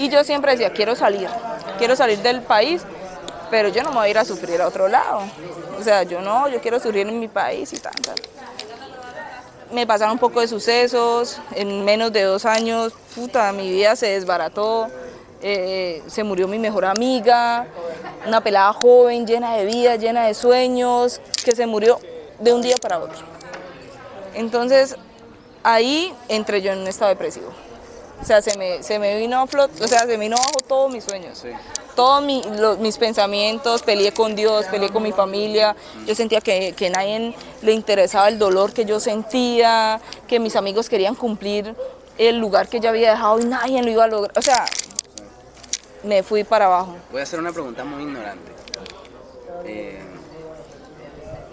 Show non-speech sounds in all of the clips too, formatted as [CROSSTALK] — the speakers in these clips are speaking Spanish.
Y yo siempre decía, quiero salir, quiero salir del país, pero yo no me voy a ir a sufrir a otro lado. O sea, yo no, yo quiero sufrir en mi país y tal. tal. Me pasaron un poco de sucesos, en menos de dos años, puta, mi vida se desbarató, eh, se murió mi mejor amiga, una pelada joven, llena de vida, llena de sueños, que se murió de un día para otro. Entonces, ahí entré yo en un estado depresivo. O sea, se me, se me vino a flot, o sea, se me vino abajo todos mis sueños. Todos mi- los- mis pensamientos, peleé con Dios, peleé con mi familia. Yo sentía que, que a nadie le interesaba el dolor que yo sentía, que mis amigos querían cumplir el lugar que yo había dejado y nadie lo iba a lograr. O sea, me fui para abajo. Voy a hacer una pregunta muy ignorante. Eh,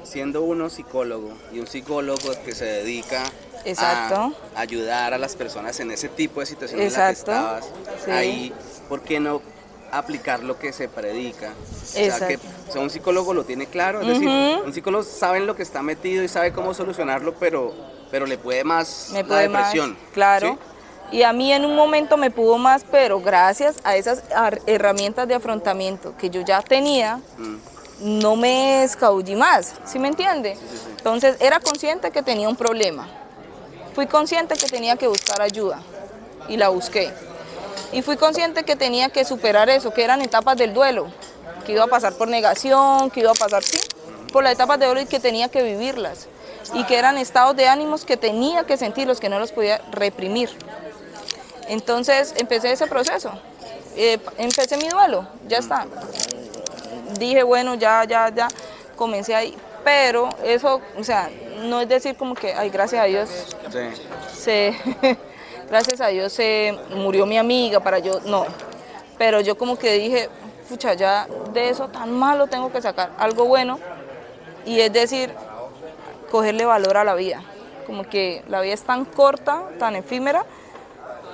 siendo uno psicólogo y un psicólogo que se dedica Exacto. a ayudar a las personas en ese tipo de situaciones en las que estabas, Sí. ahí, ¿por qué no aplicar lo que se predica? O sea, que Exacto. o sea, un psicólogo lo tiene claro, es decir, un psicólogo sabe en lo que está metido y sabe cómo solucionarlo, pero, pero le puede más me la pude más, depresión. claro. ¿sí? Y a mí en un momento me pudo más, pero gracias a esas herramientas de afrontamiento que yo ya tenía, Mm, no me escabullí más, ¿sí me entiende? Entonces era consciente que tenía un problema. Fui consciente que tenía que buscar ayuda y la busqué. Y fui consciente que tenía que superar eso, que eran etapas del duelo, que iba a pasar por negación, que iba a pasar, por las etapas de duelo y que tenía que vivirlas. Y que eran estados de ánimos que tenía que sentirlos, que no los podía reprimir. Entonces empecé ese proceso. Eh, empecé mi duelo, ya está. Dije, bueno, ya, ya, ya, comencé ahí. Pero eso, o sea, no es decir como que, ay, gracias a Dios, Sí. se, [LAUGHS] gracias a Dios se murió mi amiga para yo, no. Pero yo como que dije, pucha, ya de eso tan malo tengo que sacar algo bueno. Y es decir, cogerle valor a la vida. Como que la vida es tan corta, tan efímera,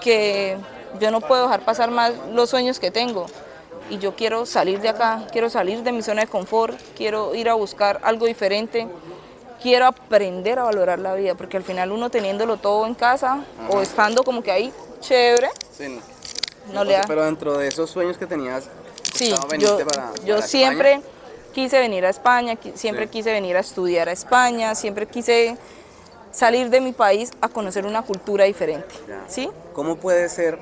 que yo no puedo dejar pasar más los sueños que tengo. Y yo quiero salir de acá, quiero salir de mi zona de confort, quiero ir a buscar algo diferente, quiero aprender a valorar la vida, porque al final uno teniéndolo todo en casa o estando como que ahí, chévere, Sí, no. le da. Pero dentro de esos sueños que tenías, Sí, yo, venirte para- yo para siempre España. quise venir a España, siempre Sí. quise venir a estudiar a España, siempre quise salir de mi país a conocer una cultura diferente, Ya. ¿sí? ¿Cómo puede ser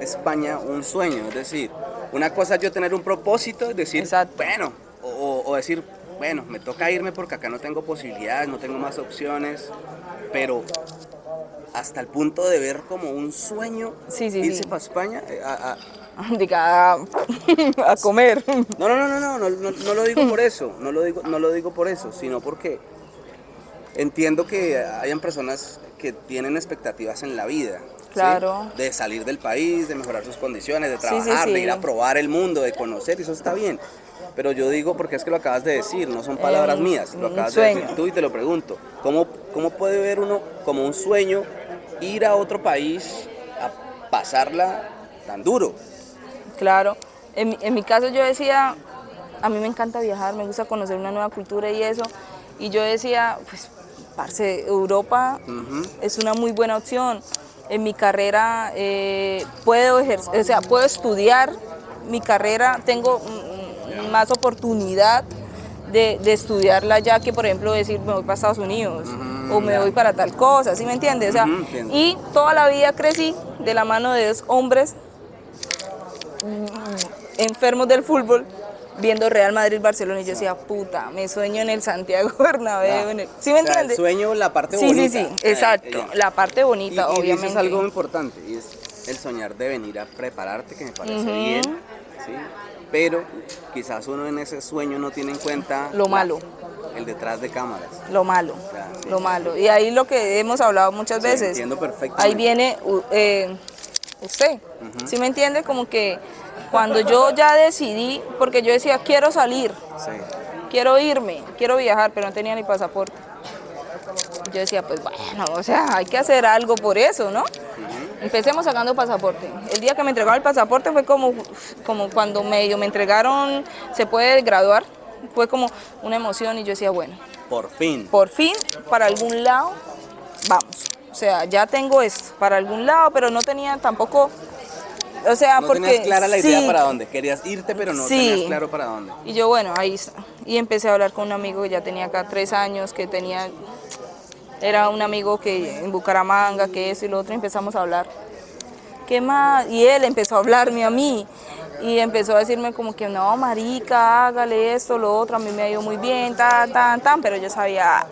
España un sueño? Es decir, una cosa es yo tener un propósito, es decir, Exacto. bueno, o decir, bueno, me toca irme porque acá no tengo posibilidades, no tengo más opciones, pero hasta el punto de ver como un sueño Sí, sí, irse sí. para España. eh, a- a- [LAUGHS] Diga, a [LAUGHS] comer. No, no, no, no, no, no, lo digo por eso, no lo digo, no lo digo por eso, sino porque entiendo que hayan personas que tienen expectativas en la vida. ¿sí? Claro. De salir del país, de mejorar sus condiciones, de Sí, sí, trabajar, de ir a probar el mundo, de conocer, y eso está bien. Pero yo digo, porque es que lo acabas de decir, no son palabras un- mías, lo acabas de decir tú y te lo pregunto. ¿Cómo, ¿Cómo puede ver uno como un sueño ir a otro país a pasarla tan duro? Claro. En, en mi caso yo decía, a mí me encanta viajar, me gusta conocer una nueva cultura y eso. Y yo decía, pues, parce, Europa Ujú. es una muy buena opción. En mi carrera eh, puedo ejercer, o sea, puedo estudiar mi carrera, tengo más oportunidad de, de estudiarla ya que, por ejemplo, decir me voy para Estados Unidos o me voy para tal cosa, ¿sí me entiendes? O sea, y toda la vida crecí de la mano de dos hombres mm, enfermos del fútbol viendo Real Madrid Barcelona y yo decía, puta, me sueño en el Santiago [LAUGHS] Bernabéu, en el- ¿sí me O sea, el entiendes? sueño, la parte Sí, bonita. sí, sí, Eh, exacto. eh, La parte Y, bonita, y obviamente. dices algo importante y es el soñar de venir a prepararte, que me parece bien, ¿sí? Pero quizás uno en ese sueño no tiene en cuenta Lo la- malo. el detrás de cámaras. Lo malo, sí. lo malo. Y ahí lo que hemos hablado muchas Sí, veces. entiendo perfectamente. Ahí viene eh, usted. ¿Sí me entiende? Como que cuando yo ya decidí, porque yo decía, quiero salir, Sí. quiero irme, quiero viajar, pero no tenía ni pasaporte. Yo decía, pues bueno, o sea, hay que hacer algo por eso, ¿no? Empecemos sacando pasaporte. El día que me entregaron el pasaporte fue como, como cuando medio me entregaron, se puede graduar, fue como una emoción y yo decía, bueno, Por fin. por fin, para algún lado, vamos. O sea, ya tengo esto, para algún lado, pero no tenía tampoco O sea, no porque... tenías clara la idea sí, para dónde. Querías irte, pero no Sí. tenías claro para dónde. Y yo, bueno, ahí está. Y empecé a hablar con un amigo que ya tenía acá tres años, que tenía, era un amigo que en Bucaramanga, que eso y lo otro, y empezamos a hablar. ¿Qué más? Y él empezó a hablarme a mí. Y empezó a decirme como que, no, marica, hágale esto, lo otro, a mí me ha ido muy bien, tan, tan, tan, pero yo sabía, "Ay,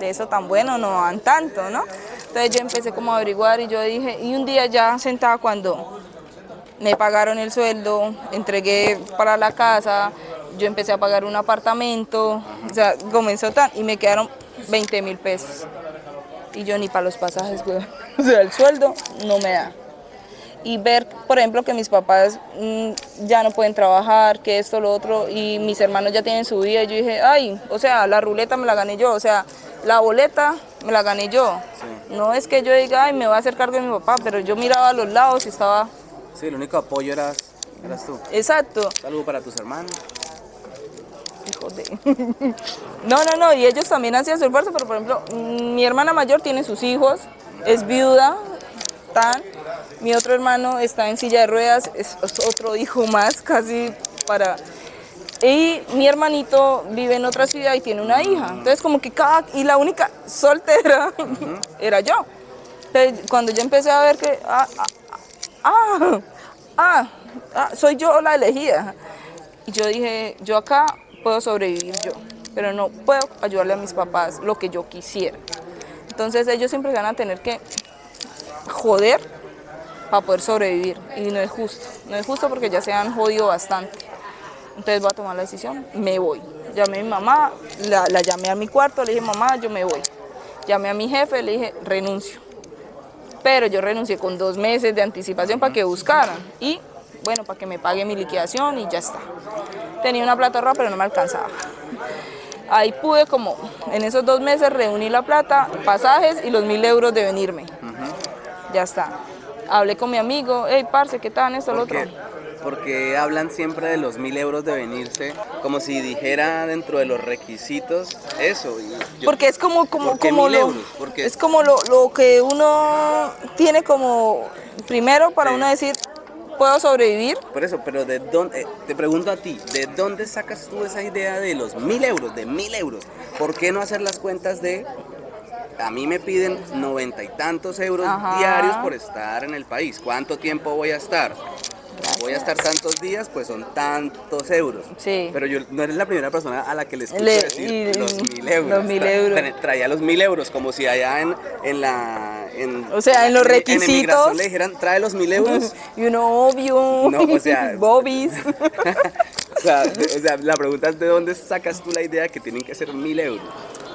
de eso tan bueno no van tanto, ¿no? Entonces yo empecé como a averiguar y yo dije, y un día ya sentada cuando me pagaron el sueldo, entregué para la casa, yo empecé a pagar un apartamento, o sea, comenzó tan, y me quedaron 20 mil pesos. Y yo ni para los pasajes, güey. [LAUGHS] O sea, el sueldo no me da. Y ver, por ejemplo, que mis papás mm, ya no pueden trabajar, que esto, lo otro, y mis hermanos ya tienen su vida, y yo dije, ay, o sea, la ruleta me la gané yo, o sea, la boleta me la gané yo. No es que yo diga, ay, me voy a hacer cargo de mi papá, pero yo miraba a los lados y estaba, Sí, el único apoyo eras, eras tú. exacto. Saludo para tus hermanos. Hijo de- [LAUGHS] No, no, no, y ellos también hacían su esfuerzo, pero por ejemplo, mm, mi hermana mayor tiene sus hijos, es viuda, tan. Mi otro hermano está en silla de ruedas, es, otro hijo más, casi para... Y mi hermanito vive en otra ciudad y tiene una hija. Entonces como que cada... Y la única soltera [LAUGHS] era yo. Entonces cuando yo empecé a ver que... Ah, ah, ah, ah, ah, soy yo la elegida. Y yo dije, yo acá puedo sobrevivir yo, pero no puedo ayudarle a mis papás lo que yo quisiera. Entonces ellos siempre van a tener que joder para poder sobrevivir. Y no es justo. No es justo porque ya se han jodido bastante. Entonces voy a tomar la decisión, me voy. Llamé a mi mamá, la, la llamé a mi cuarto, le dije, mamá, yo me voy. Llamé a mi jefe, le dije, renuncio. Pero yo renuncié con dos meses de anticipación para que buscaran. Y bueno, para que me pague mi liquidación y ya está. Tenía una plata ahorrada, pero no me alcanzaba. Ahí pude como, en esos dos meses reuní la plata, pasajes y los mil euros de venirme. Ya está. Hablé con mi amigo, hey, parce, ¿qué tal esto, lo otro? Porque, hablan siempre de los mil euros de venirse, como si dijera dentro de los requisitos eso. y yo- Porque es como, como, ¿Por qué como lo, euros? Es como lo, lo que uno tiene como, primero para Sí. uno decir, puedo sobrevivir, Por eso, pero de dónde, eh, te pregunto a ti, ¿de dónde sacas tú esa idea de los mil euros, de mil euros? ¿Por qué no hacer las cuentas de, a mí me piden noventa y tantos euros Ajá. diarios por estar en el país? ¿Cuánto tiempo voy a estar? Voy a estar tantos días, pues son tantos euros. Sí. Pero yo no eres la primera persona a la que le escucho Le- decir y- los mil euros. los mil Tra- euros. tra- Traía los mil euros, como si allá en, en la... En, O sea, en los requisitos. le dijeran, trae los mil euros. y uno obvio, No, o sea- [LAUGHS] bobbies. [LAUGHS] o, sea, de- o sea, la pregunta es de dónde sacas tú la idea que tienen que ser mil euros.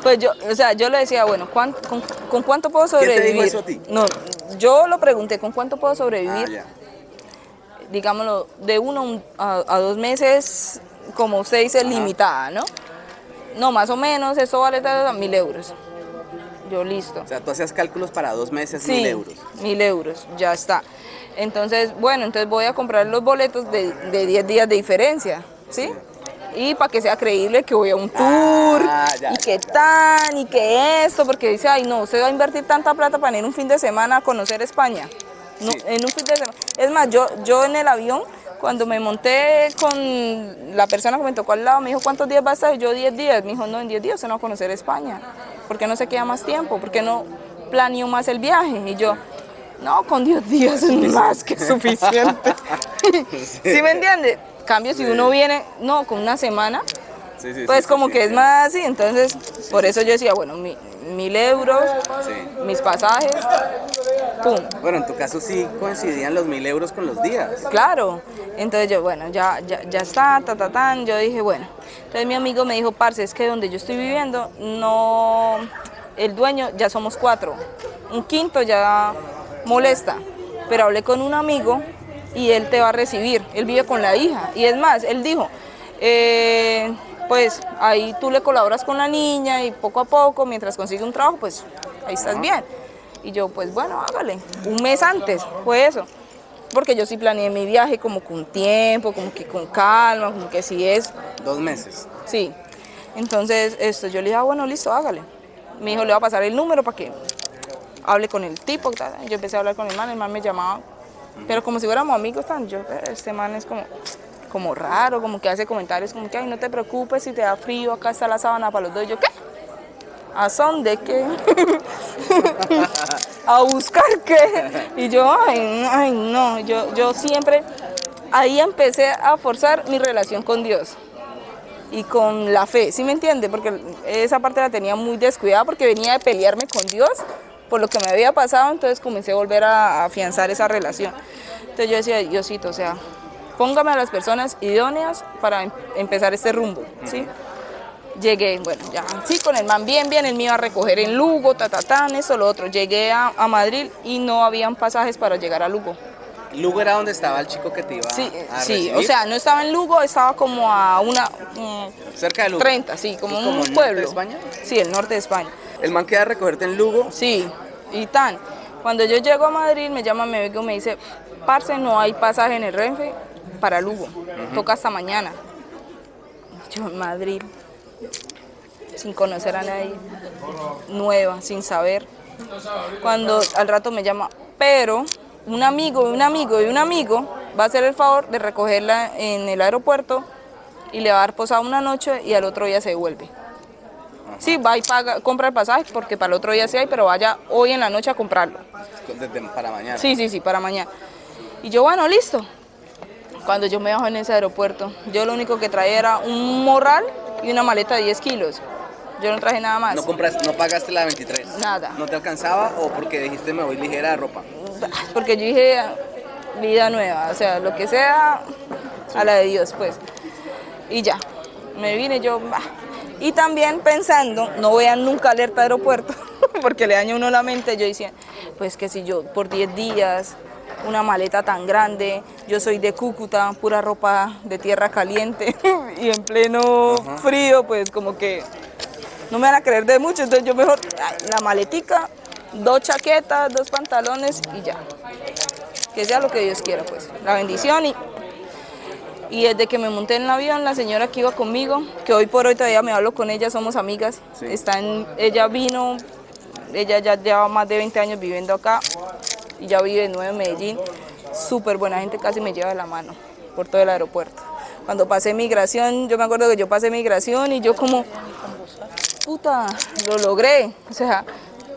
Pues yo, o sea, yo le decía, bueno, ¿cuán- con, con cuánto puedo ¿Quién te dijo sobrevivir? eso a ti? No, yo lo pregunté, ¿con cuánto puedo Ah, sobrevivir? ya. Digámoslo, de uno a dos meses, como usted dice, limitada, ¿no? No, más o menos, eso vale mil euros. Yo listo. O sea, tú hacías cálculos para dos meses, Sí, mil euros. mil euros, ya está. Entonces, bueno, entonces voy a comprar los boletos de, de 10 días de diferencia, ¿sí? Y para que sea creíble que voy a un tour, Ah, ya, y ya, que ya. tan, y que esto, porque dice, ay, no, usted va a invertir tanta plata para ir un fin de semana a conocer España. No, Sí. En un fin de semana. Es más, yo, yo en el avión, cuando me monté con la persona que me tocó al lado, me dijo, ¿cuántos días vas a estar? Yo, 10 días. Me dijo, no, en 10 días usted no va a conocer España. ¿Por qué no se queda más tiempo? ¿Por qué no planeó más el viaje? Y yo, no, con 10 días es más que suficiente. [LAUGHS] [LAUGHS] ¿Sí me entiende? Cambio, si uno viene, no, con una semana, Sí, sí, pues sí, como que es más así. Entonces, por eso yo decía, bueno, mi- mil euros, mis pasajes, pum. Bueno, en tu caso sí coincidían los mil euros con los días. Claro. Entonces yo, bueno, ya, ya, ya está, ta, ta, tan. Yo dije, bueno. Entonces mi amigo me dijo, parce, es que donde yo estoy viviendo, no, el dueño, ya somos cuatro. Un quinto ya molesta. Pero hablé con un amigo y él te va a recibir. Él vive con la hija. Y es más, él dijo, eh, pues ahí tú le colaboras con la niña y poco a poco, mientras consigue un trabajo, pues ahí estás bien. Y yo, pues bueno, hágale. Un mes antes fue eso. Porque yo sí planeé mi viaje como con tiempo, como que con calma, como que si es, Dos meses. sí. Entonces, esto, yo le dije, ah, bueno, listo, hágale. Mi hijo le va a pasar el número para que hable con el tipo. Yo empecé a hablar con el man, el man me llamaba Pero como si fuéramos amigos, tan yo, "Eh, este man es como, como raro, como que hace comentarios como que, ay, no te preocupes si te da frío, acá está la sábana para los dos. Yo, ¿qué? ¿A son de qué? [LAUGHS] ¿A buscar qué? Y yo, ay, ay, no, yo, yo siempre, ahí empecé a forzar mi relación con Dios y con la fe, ¿sí me entiende? Porque esa parte la tenía muy descuidada porque venía de pelearme con Dios por lo que me había pasado, entonces comencé a volver a afianzar esa relación. Entonces yo decía, Diosito, o sea, póngame a las personas idóneas para em- empezar este rumbo, ¿sí? Llegué, bueno, ya, sí, con el man bien, bien, él me iba a recoger en Lugo, ta, ta, tan, eso, lo otro. Llegué a, a Madrid y no habían pasajes para llegar a Lugo. Lugo era donde estaba el chico que te iba Sí, a sí, recibir. o sea, no estaba en Lugo, estaba como a una... mm, cerca de Lugo. 30, sí, como ¿Es como un el norte pueblo. de España? Sí, el norte de España. El man queda a recogerte en Lugo. Sí, y tan. Cuando yo llego a Madrid, me llama mi amigo y me dice, parce, no hay pasaje en el Renfe para Lugo, toca hasta mañana. Yo en Madrid, sin conocer a nadie, nueva, sin saber. Cuando al rato me llama, pero un amigo, un amigo y un amigo va a hacer el favor de recogerla en el aeropuerto y le va a dar posada una noche y al otro día se devuelve. Sí, va y paga, compra el pasaje porque para el otro día sí hay, pero vaya hoy en la noche a comprarlo. desde- para mañana. Sí, sí, sí, para mañana. Y yo, bueno, listo. Cuando yo me bajo en ese aeropuerto, yo lo único que traía era un morral y una maleta de 10 kilos. Yo no traje nada más. No, compras, no pagaste la 23. Nada. ¿No te alcanzaba o porque dijiste me voy ligera de ropa? Porque yo dije, vida nueva, o sea, lo que sea, a la de Dios, pues. Y ya, me vine yo, bah. y también pensando, no vean nunca alerta aeropuerto, [LAUGHS] porque le daña uno la mente, yo decía, pues que si yo por 10 días, una maleta tan grande, yo soy de Cúcuta, pura ropa de tierra caliente, [LAUGHS] y en pleno frío, pues como que no me van a creer de mucho, entonces yo mejor la maletica, dos chaquetas, dos pantalones y ya. Que sea lo que Dios quiera, pues. La bendición y, y desde que me monté en el avión, la señora que iba conmigo, que hoy por hoy todavía me hablo con ella, somos amigas, Sí. está en, ella vino, ella ya lleva más de 20 años viviendo acá y ya vive de nuevo en Medellín, súper buena gente, casi me lleva de la mano por todo el aeropuerto. Cuando pasé migración, yo me acuerdo que yo pasé migración y yo como, puta, lo logré. O sea,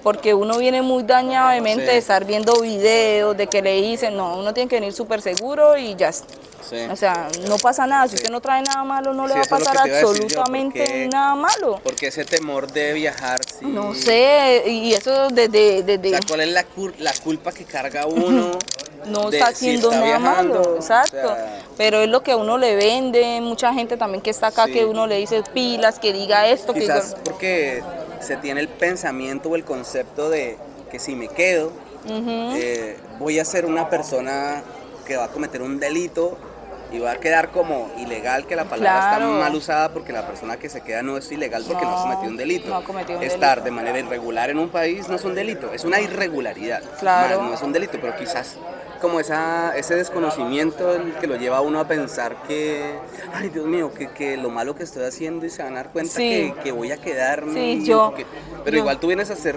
porque uno viene muy dañado de mente Sí. de estar viendo videos, de que le dicen, no, uno tiene que venir súper seguro y ya. está. Sí. O sea, no pasa nada. Si usted no trae nada malo, no le va a pasar yo, absolutamente porque- nada malo. Porque ese temor de viajar, sí. No sé, y eso desde... Desde sea, ¿cuál es la, cul- la culpa que carga uno? [LAUGHS] no de está si haciendo está nada viajando? malo, O exacto. sea, Pero es lo que a uno le vende, mucha gente también que está acá Sí. que uno le dice pilas, que diga esto, que diga... quizás porque se tiene el pensamiento o el concepto de que si me quedo, eh, voy a ser una persona que va a cometer un delito y va a quedar como ilegal, que la palabra Claro. está mal usada porque la persona que se queda no es ilegal porque no, ha No, cometido un delito. no ha cometido un Estar delito. de manera irregular en un país no es un delito, es una irregularidad. Claro. más no es un delito, pero quizás como esa, ese desconocimiento el que lo lleva a uno a pensar que, ay Dios mío, que, que lo malo que estoy haciendo y se van a dar cuenta Sí. que, que voy a quedarme. Sí, yo- que- pero yo- igual tú vienes a hacer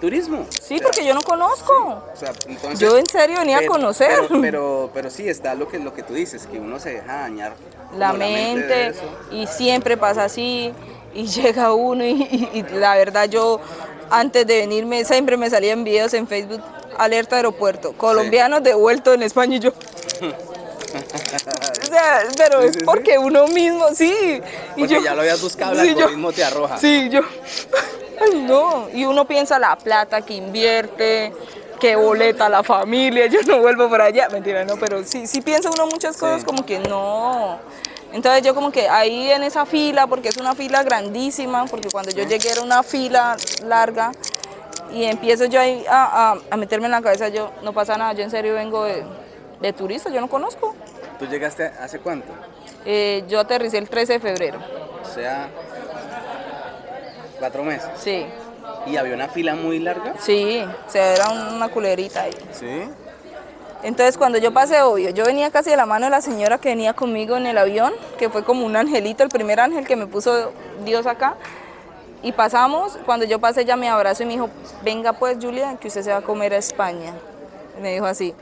turismo. Sí, O sea, porque yo no conozco. o sea, entonces- Yo en serio venía a conocer. Pero, [LAUGHS] pero, pero sí, está lo que, lo que tú dices, que uno se deja dañar. la mente y siempre pasa así y [LAUGHS] llega uno y, y- y la verdad yo antes de venirme siempre me salían videos en Facebook alerta aeropuerto colombianos devueltos en España y yo [LAUGHS] o sea, pero Sí, es sí, sí. porque uno mismo sí y Porque yo ya lo habías buscado, el sí, yo- te arroja. sí yo [LAUGHS] ay no y uno piensa la plata que invierte que boleta la familia, yo no vuelvo por allá, mentira, no, pero sí, sí piensa uno muchas cosas Sí. como que no. Entonces yo como que ahí en esa fila, porque es una fila grandísima, porque cuando yo llegué era una fila larga, y empiezo yo ahí a, a- a meterme en la cabeza, yo no pasa nada, yo en serio vengo de, de turista, yo no conozco. ¿Tú llegaste hace cuánto? Eh, yo aterricé el 13 de febrero, O sea, cuatro meses. sí, ¿Y había una fila muy larga? sí, o sea, era una culerita ahí. Sí. Entonces cuando yo pasé, obvio, yo venía casi de la mano de la señora que venía conmigo en el avión, que fue como un angelito, el primer ángel que me puso Dios acá. Y pasamos, cuando yo pasé ella me abrazó y me dijo, venga pues Julia, que usted se va a comer a España. Me dijo así.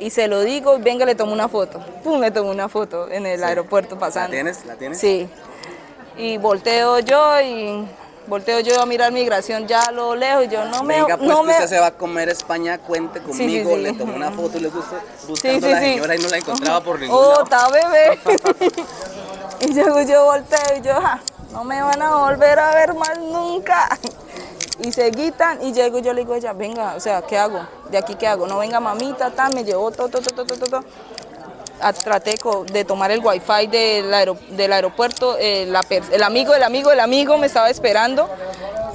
y se lo digo, venga, le tomo una foto. Pum, le tomo una foto en el Sí. aeropuerto pasando. ¿La tienes? ¿La tienes? Sí. Y volteo yo y volteo yo a mirar migración ya a lo lejos y yo no me... Venga, pues no me... usted se va a comer a España, cuente sí, conmigo, sí. le tomo una foto y le gusta buscando a la señora y no la encontraba por ningún Oh, lado. está bebé. [LAUGHS] y yo, yo volteo y yo, "Ja, no me van a volver a ver más nunca. [LAUGHS] Y se quitan y llego y yo le digo a ella, venga, o sea, ¿qué hago? ¿De aquí qué hago? No venga mamita, ta, me llevó todo, todo, todo, todo, todo. Ah, Traté de tomar el wifi del, del aeropuerto, el amigo del amigo del amigo me estaba esperando,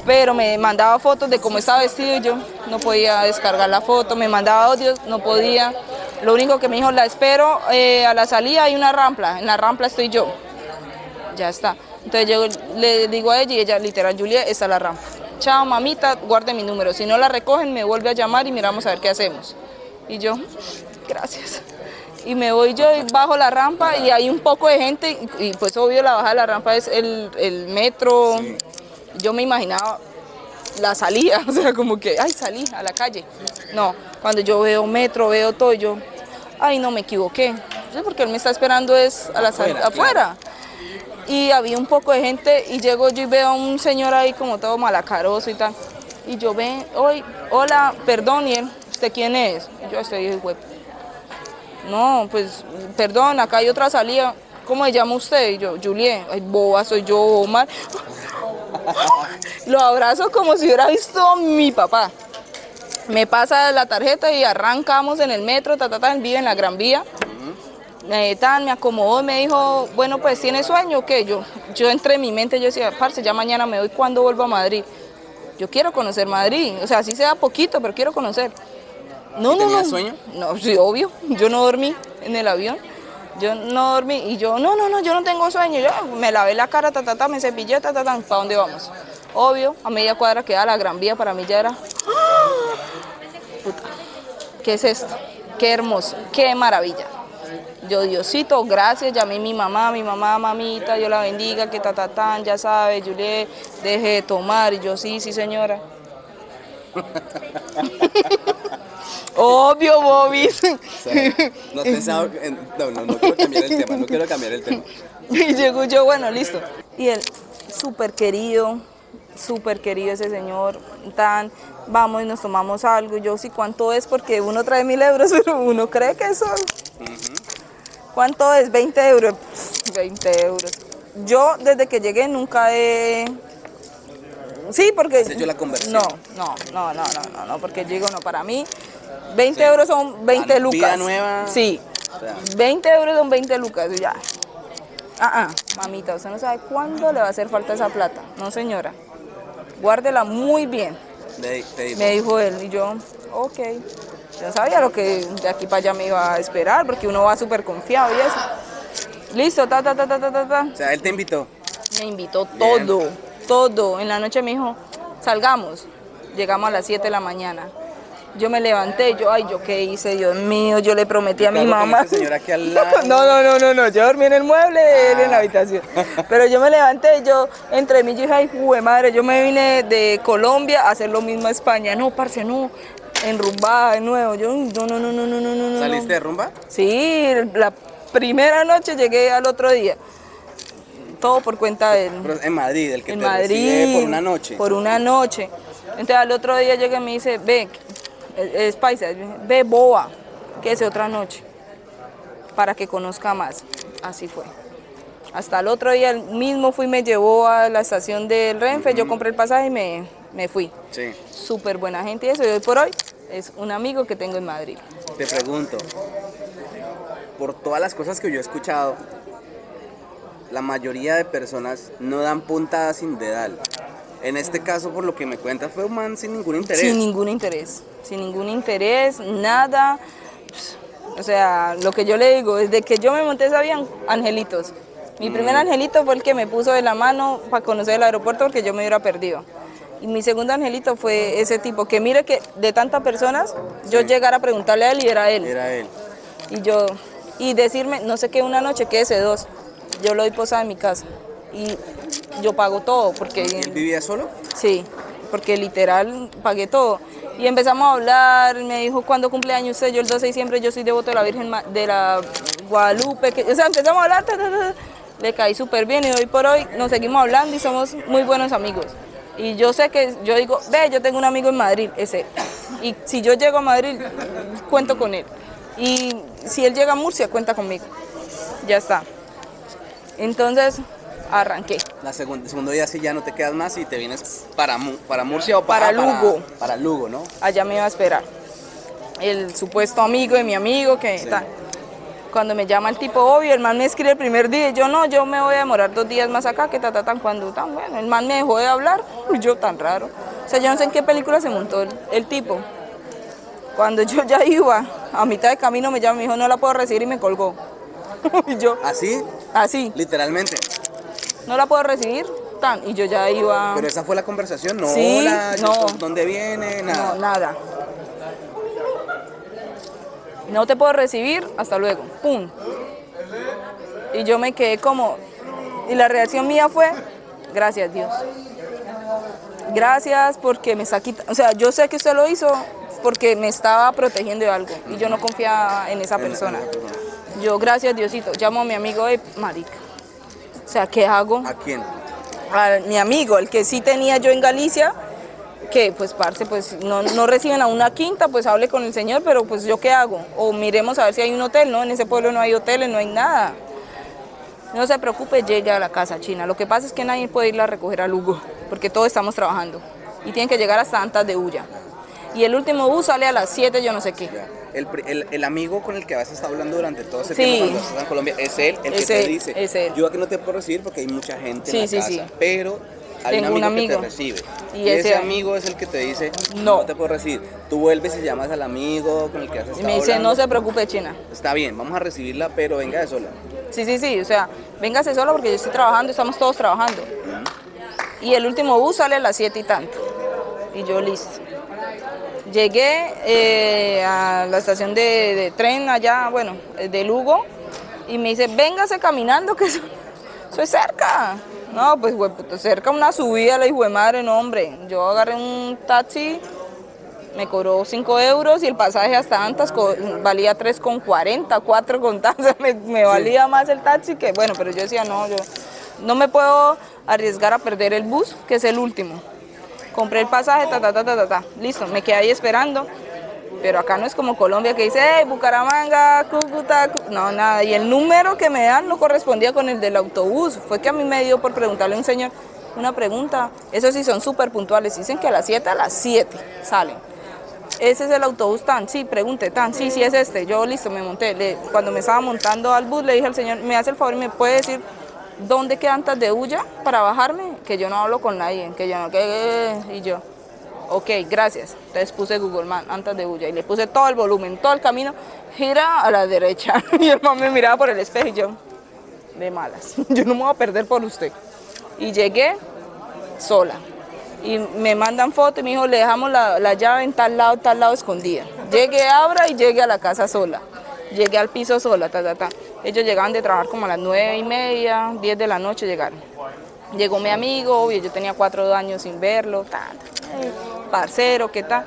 pero me mandaba fotos de cómo estaba vestido y yo no podía descargar la foto, me mandaba audios, no podía. Lo único que me dijo, la espero eh, a la salida hay una rampla, en la rampla estoy yo. Ya está. Entonces yo le digo a ella y ella, literal, Julia, está la rampa. Chao, mamita, guarde mi número. Si no la recogen, me vuelve a llamar y miramos a ver qué hacemos. Y yo, gracias. Y me voy yo y bajo la rampa y hay un poco de gente y, y, pues obvio la bajada de la rampa es el, el metro. Yo me imaginaba la salida, [LAUGHS] o sea, como que, ay, salí a la calle. No, cuando yo veo metro, veo todo, yo, ay, no me equivoqué. Porque él me está esperando es a la salida Afuera, afuera. Y había un poco de gente y llego yo y veo a un señor ahí como todo malacaroso y tal. Y yo ven, hoy, hola, perdón, y él, ¿usted quién es? Y yo estoy. No, pues, perdón, acá hay otra salida. ¿Cómo se llama usted? Y yo, Juliet. Ay, boba, soy yo, Omar. [LAUGHS] Lo abrazo como si hubiera visto a mi papá. Me pasa la tarjeta y arrancamos en el metro, ta, ta, ta, en la Gran Vía. Eh, tan, me acomodó y me dijo, bueno, pues ¿tiene sueño o qué? Yo, yo entre mi mente, yo decía, parce, ya mañana me voy, ¿cuándo vuelvo a Madrid? Yo quiero conocer Madrid, o sea, así sea poquito, pero quiero conocer. No, ¿Y no, no. sueño? No, sí, obvio, yo no dormí en el avión. Yo no dormí y yo, no, no, no, yo no tengo sueño. Yo me lavé la cara, ta, ta, ta, me cepillé, ta, ta, ta, ¿para dónde vamos? Obvio, a media cuadra queda la Gran Vía, para mí ya era, ¡ah! puta, ¿qué es esto? Qué hermoso, qué maravilla. Yo, Diosito, gracias, llamé a mi mamá, mi mamá, mamita, yo la bendiga, que ta, ta, tan, ya sabe, Juliet, deje de tomar. Y yo, sí, sí, señora. [LAUGHS] Obvio, Bobby. No en- No, no, no quiero cambiar el tema, no quiero cambiar el tema. [LAUGHS] Y llegó yo, bueno, listo. Y él, súper querido, súper querido ese señor, tan, vamos y nos tomamos algo. Yo sí, ¿cuánto es? Porque uno trae mil euros, [LAUGHS] pero uno cree que son. ¿Cuánto es? 20 euros. Pff, 20 euros. Yo desde que llegué nunca he... Sí, porque... ¿Has hecho la conversión? No, no, no, no, no, no, no, porque digo, no, para mí 20 euros son 20 Ah, lucas. vida nueva. Sí, O sea, 20 euros son 20 lucas y ya. Ah, ah, mamita, usted no sabe cuándo le va a hacer falta esa plata. No, señora. Guárdela muy bien, le- te digo, me dijo él. Y yo, ok. Yo no sabía lo que de aquí para allá me iba a esperar, porque uno va súper confiado y eso. Listo, ta, ta, ta, ta, ta, ta, o sea, él te invitó. Me invitó Bien. todo, todo. En la noche me dijo, salgamos. Llegamos a las 7 de la mañana. Yo me levanté, yo, ay, yo qué hice, Dios mío, yo le prometí a mi mamá. señor aquí al [LAUGHS] lado. No, no, no, no, no, yo dormí en el mueble, él en la habitación. Pero yo me levanté, yo, entre mí, yo dije, ay, jue madre, yo me vine de Colombia a hacer lo mismo a España. No, parce, no, enrumbada de nuevo. Yo, no, no, no, no, no, no, no. ¿Saliste de rumba? Sí, la primera noche llegué al otro día. Todo por cuenta de él. Pero en Madrid, el que en te Madrid. por una noche. Por una noche. Entonces al otro día llega y me dice, ve, es, paisa, ve boba, que es otra noche, para que conozca más. Así fue. Hasta el otro día mismo fui, me llevó a la estación del Renfe, yo compré el pasaje y me, me fui. Sí. Súper buena gente y eso, y hoy por hoy es un amigo que tengo en Madrid. Te pregunto, por todas las cosas que yo he escuchado, la mayoría de personas no dan puntada sin dedal. En este caso, por lo que me cuentas, fue un man sin ningún interés. Sin ningún interés, sin ningún interés, nada. O sea, lo que yo le digo, desde que yo me monté sabían angelitos. Mi primer angelito fue el que me puso de la mano para conocer el aeropuerto porque yo me hubiera perdido. Y mi segundo angelito fue ese tipo, que mire que de tantas personas, yo Sí. llegara a preguntarle a él y era él. Era él. Y yo, y decirme, no sé qué, una noche, quédese dos. Yo lo doy posada en mi casa. Y yo pago todo, porque... ¿Él vivía solo? Sí, porque literal pagué todo. Y empezamos a hablar, me dijo, ¿cuándo cumpleaños usted? Yo el 12 de diciembre, yo soy devoto de la Virgen Ma- de la Guadalupe. que- o sea, empezamos a hablar, ta, ta, ta. le caí súper bien y hoy por hoy nos seguimos hablando y somos muy buenos amigos. Y yo sé que, yo digo, ve, yo tengo un amigo en Madrid, ese. Y si yo llego a Madrid, cuento con él. Y si él llega a Murcia, cuenta conmigo. Ya está. Entonces, arranqué. La segun- el segundo día sí ya no te quedas más y te vienes para, para Murcia o Para para, Lugo. Para, Lugo, ¿no? allá me iba a esperar. El supuesto amigo de mi amigo que tal. Cuando me llama el tipo, obvio, el man me escribe el primer día y yo no, yo me voy a demorar dos días más acá, que ta, ta, tan, cuando tan bueno. El man me dejó de hablar, y [LAUGHS] yo tan raro. O sea, yo no sé en qué película se montó el, el tipo. Cuando yo ya iba, a mitad de camino me llama, me dijo, no la puedo recibir y me colgó. [LAUGHS] y yo, Así, así, literalmente. no la puedo recibir, tan. Y yo ya iba, Pero esa fue la conversación, no, Sí, hola, no. ¿dónde viene? no, Nada. No te puedo recibir, hasta luego. ¡Pum! Y yo me quedé como... Y la reacción mía fue, gracias Dios. Gracias porque me está quitando... O sea, yo sé que usted lo hizo porque me estaba protegiendo de algo y yo no confiaba en esa persona. Yo, gracias Diosito, llamo a mi amigo de marica. O sea, ¿qué hago? ¿A quién? a mi amigo, el que sí tenía yo en Galicia, que pues parce, pues no, no reciben a una quinta, pues hable con el señor, pero pues yo qué hago, o miremos a ver si hay un hotel, ¿no? En ese pueblo no hay hoteles, no hay nada. No se preocupe, llegue a la casa china. Lo que pasa es que nadie puede irla a recoger a Lugo, porque todos estamos trabajando. Y tienen que llegar hasta Antas de Ulla. Y el último bus sale a las 7, yo no sé qué. El, el- el amigo con el que has estado hablando durante todo ese Sí. tiempo cuando estás en Colombia, es él el Es que te dice, es él. yo aquí no te puedo recibir porque hay mucha gente Sí, en la sí, casa, sí. pero hay Tengo un un amigo, que te recibe. Y Y, ese- ese amigo es el que te dice, No. no. te puedo recibir. Tú vuelves y llamas al amigo con el que has estado Y me dice, hablando. no se preocupe, china. Está bien, vamos a recibirla, pero venga de sola. Sí, sí, sí, o sea, véngase solo porque yo estoy trabajando, estamos todos trabajando. Y el último bus sale a las 7 y tanto. Y yo listo. Llegué eh, a la estación de, de tren allá, bueno, de Lugo, y me dice, véngase caminando, que es cerca. No, pues cerca una subida, la hijo de madre, no, hombre. Yo agarré un taxi, me cobró 5 euros y el pasaje hasta Antas valía 3,40, 4 con. [LAUGHS] Me, me valía más el taxi que, bueno, pero yo decía, no, yo no me puedo arriesgar a perder el bus, que es el último. Compré el pasaje, ta, ta, ta, ta, ta, ta. Listo, me quedé ahí esperando. Pero acá no es como Colombia que dice, hey, Bucaramanga, Cúcuta, Cu-". no, nada. Y el número que me dan no correspondía con el del autobús. Fue que a mí me dio por preguntarle a un señor una pregunta. Esos sí son súper puntuales. Dicen que a las 7, a las 7 salen. Ese es el autobús tan, sí, pregunte, tan, sí, sí es este. Yo listo, me monté. Cuando me estaba montando al bus le dije al señor, me hace el favor y me puede decir dónde queda antes de Ulla para bajarme, que yo no hablo con nadie, que yo no, que... Y yo, ok, gracias. Entonces puse Google Man antes de Ulla y le puse todo el volumen, todo el camino, gira a la derecha. [LAUGHS] Y el man me miraba por el espejo y yo, de malas, [LAUGHS] yo no me voy a perder por usted. Y llegué sola. Y me mandan foto y me dijo, le dejamos la, la llave en tal lado, tal lado escondida. Llegué, abra y llegué a la casa sola. Llegué al piso sola, ta, ta, ta. Ellos llegaban de trabajar como a las nueve y media, 10 de la noche llegaron. Llegó mi amigo, obvio, yo tenía cuatro años sin verlo, ta, ta, eh, parcero, ¿qué tal?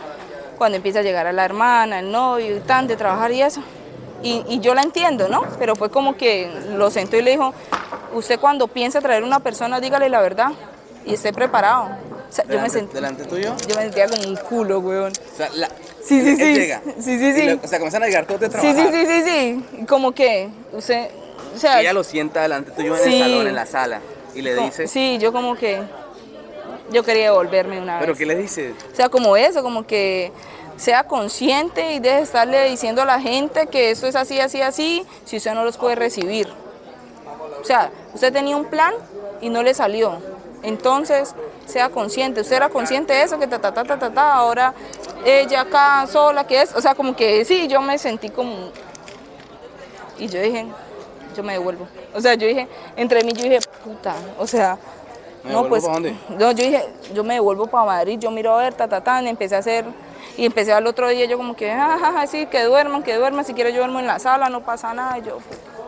Cuando empieza a llegar a la hermana, el novio y tan, de trabajar y eso. Y, y yo la entiendo, ¿no? Pero fue como que lo sentó y le dijo, usted cuando piensa traer una persona, dígale la verdad y esté preparado. O sea, yo me sentí, Delante tuyo. yo me sentía como un culo, weón. O sea, la- Sí, sí, él sí. llega. Sí, sí, sí. o sea, comienzan a llegar todos de Sí, trabajar. sí, sí, sí, sí. Y Como que, usted, o sea, Ella lo sienta delante tuyo en Sí. el salón, en la sala. Y le dice, sí, yo como que, yo quería devolverme una ¿pero vez. qué le dice? O sea, como eso, como que sea consciente y deje de estarle diciendo a la gente que esto es así, así, así, si usted no los puede recibir. O sea, usted tenía un plan y no le salió. Entonces, sea consciente. Usted era consciente de eso, que ta, ta, ta, ta, ta, ta, ahora ella acá sola, que es. O sea, como que sí, yo me sentí como. Y yo dije, yo me devuelvo. O sea, yo dije, entre mí yo dije, puta, o sea. ¿Me No, pues, dónde? no, yo dije, yo me devuelvo para Madrid, yo miro a ver, ta, ta, ta, y empecé a hacer, y empecé al otro día, yo como que, jajaja, sí, que duerman, que duerman, si quiero yo duermo en la sala, no pasa nada, y yo,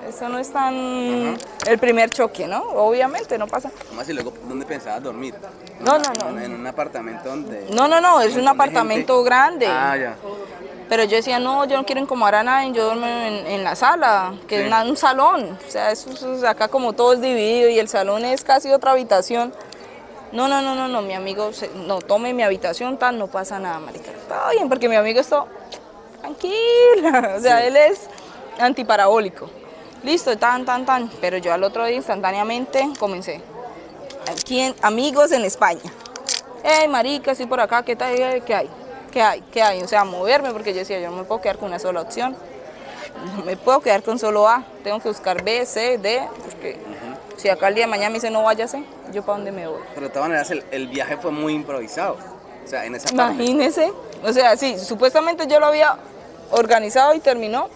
eso no es tan el primer choque, ¿no? Obviamente, no pasa. ¿Cómo así? Luego, ¿dónde pensabas dormir? No, no, no. En, en un apartamento donde... No, no, no, es un apartamento gente. grande. Ah, ya. Pero yo decía, no, yo no quiero incomodar a nadie, yo duermo en, en la sala, que Sí. es una- un salón. O sea, eso, eso es acá como todo es dividido y el salón es casi otra habitación. No, no, no, no, no, mi amigo, se- no, tome mi habitación, tal, no pasa nada, marica. Está bien, porque mi amigo está tranquila, [LAUGHS] o sea, él es antiparabólico. Listo, tan, tan, tan. Pero yo al otro día instantáneamente comencé. Aquí en- amigos en España. Hey, marica, estoy por acá, ¿qué tal? ¿Qué hay? ¿Qué hay? ¿Qué hay? O sea, moverme, porque yo decía, yo no me puedo quedar con una sola opción. No me puedo quedar con solo A. Tengo que buscar B, C, D, porque si acá el día de mañana me dice no váyase, yo para dónde me voy. Pero de todas maneras, el, el viaje fue muy improvisado. O sea, en esa parte. Imagínese. O sea, sí, supuestamente yo lo había organizado y terminó.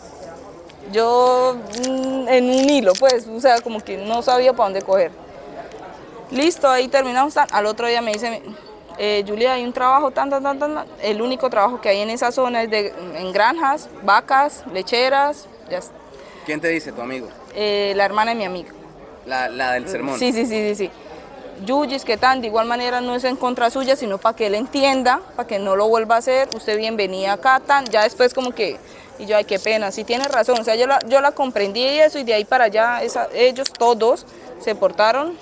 Yo mm, en un hilo, pues, o sea, como que no sabía para dónde coger. Listo, ahí terminamos. Al otro día me dice, eh, Julia, hay un trabajo, tan, tan, tan, tan. El único trabajo que hay en esa zona es de, en granjas, vacas, lecheras. Ya está. ¿Quién te dice, tu amigo? Eh, la hermana de mi amigo. La, la del sermón. Sí, sí, sí, sí, sí. Yuyis, que tan, de igual manera no es en contra suya, sino para que él entienda, para que no lo vuelva a hacer. Usted bienvenida acá, tan. Ya después como que, y yo, ay, qué pena, sí tiene razón. O sea, yo la, yo la comprendí y eso, y de ahí para allá, esa- ellos todos se portaron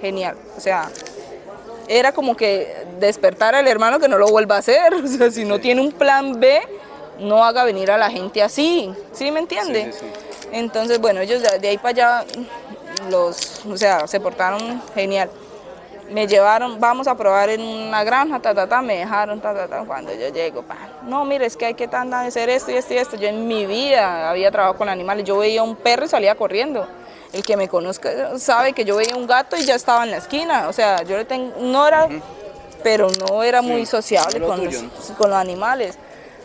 genial. O sea, era como que despertar al hermano que no lo vuelva a hacer. [LAUGHS] O sea, si no tiene un plan B, no haga venir a la gente así. ¿Sí me entiende? Sí, sí, sí. Entonces, bueno, ellos de, ahí para allá, los, o sea, se portaron genial. Me llevaron, vamos a probar en una granja, ta, ta, ta, me dejaron, ta, ta, ta, cuando yo llego, pa, no, mire, es que hay que tan, hacer esto y esto y esto. Yo en mi vida había trabajado con animales, yo veía un perro y salía corriendo. El que me conozca sabe que yo veía un gato y ya estaba en la esquina, o sea, yo le tengo, no era, pero no era muy sociable con los, con los animales.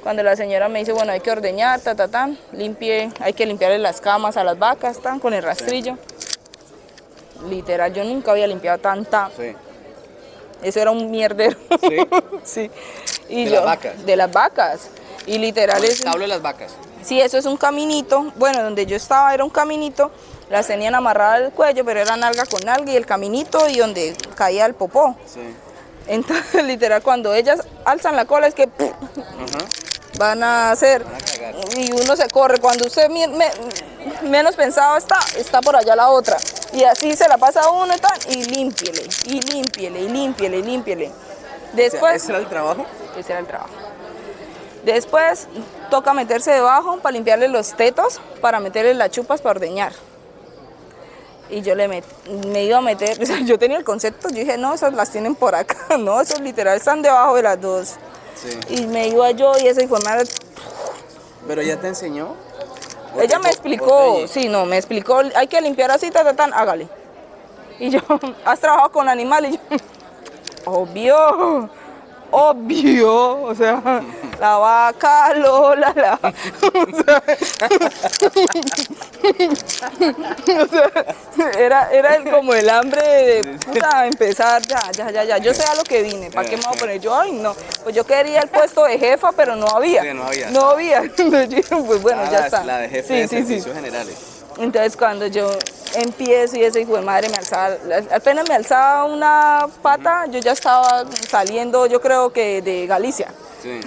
Cuando la señora me dice, bueno, hay que ordeñar, ta, ta, tan, limpie, hay que limpiarle las camas a las vacas, tan, con el rastrillo. Literal, yo nunca había limpiado tanta, Sí. eso era un mierdero. Sí. [LAUGHS] Sí. Y ¿De yo- las vacas? De las vacas. Y literal es... establo de las vacas. Sí, eso es un caminito. Bueno, donde yo estaba era un caminito. Las tenían amarradas al cuello, pero era nalga con nalga y el caminito y donde caía el popó. Sí. Entonces, [LAUGHS] literal, cuando ellas alzan la cola es que ¡pum! Ajá. van a hacer Van a y uno se corre. Cuando usted me- menos pensado está, está por allá la otra. Y así se la pasa uno y tal, y límpiele, y límpiele, y límpiele, y límpiele. O sea, Después, ¿Ese era el trabajo? ese era el trabajo. Después toca meterse debajo para limpiarle los tetos, para meterle las chupas para ordeñar. Y yo le met- me iba a meter, [LAUGHS] o sea, yo tenía el concepto, yo dije, no, esas las tienen por acá, [LAUGHS] no, esos literal están debajo de las dos. Sí. Y me iba yo y esa informar, ¿Pero ella te enseñó? ¿O ella te- me explicó, sí, no, me explicó, hay que limpiar así, ta, ta, tan, hágale. Y yo, [LAUGHS] ¿has trabajado con animales? Y yo, obvio, obvio, o sea, la vaca, Lola, la... O [LAUGHS] sea, o sea, era, era el- como el hambre de puta, empezar, ya, ya, ya, ya, yo sé a lo que vine, ¿para qué me voy a poner yo? Ay, no, pues yo quería el puesto de jefa, pero no había. Sí, no había. No había, [LAUGHS] entonces yo dije, pues bueno, Ah, ya la- está. La de jefe Sí, de sí, sí. servicios generales. Entonces cuando yo empiezo y ese hijo de madre me alzaba, apenas me alzaba una pata, yo ya estaba saliendo, yo creo que de Galicia. Sí.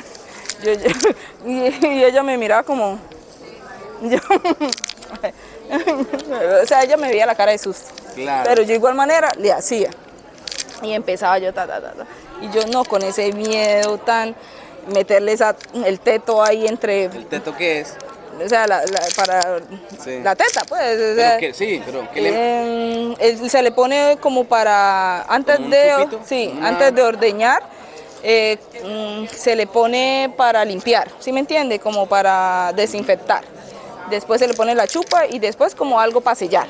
Yo- yo- [LAUGHS] y, y ella me miraba como... [LAUGHS] yo- o sea, ella me veía la cara de susto. Claro. Pero yo de igual manera le hacía. Y empezaba yo, ta, ta, ta, ta. Y yo no, con ese miedo tan... Meterle esa- el teto ahí entre... ¿El teto qué es? O sea, la- la- para Sí. la teta, pues. o Pero que- sí, pero ¿qué le- eh, él se le pone como para antes ¿Como un de chupito? sí una- antes de ordeñar eh, mm, se le pone para limpiar ¿sí me entiende? como para desinfectar después se le pone la chupa y después como algo para sellar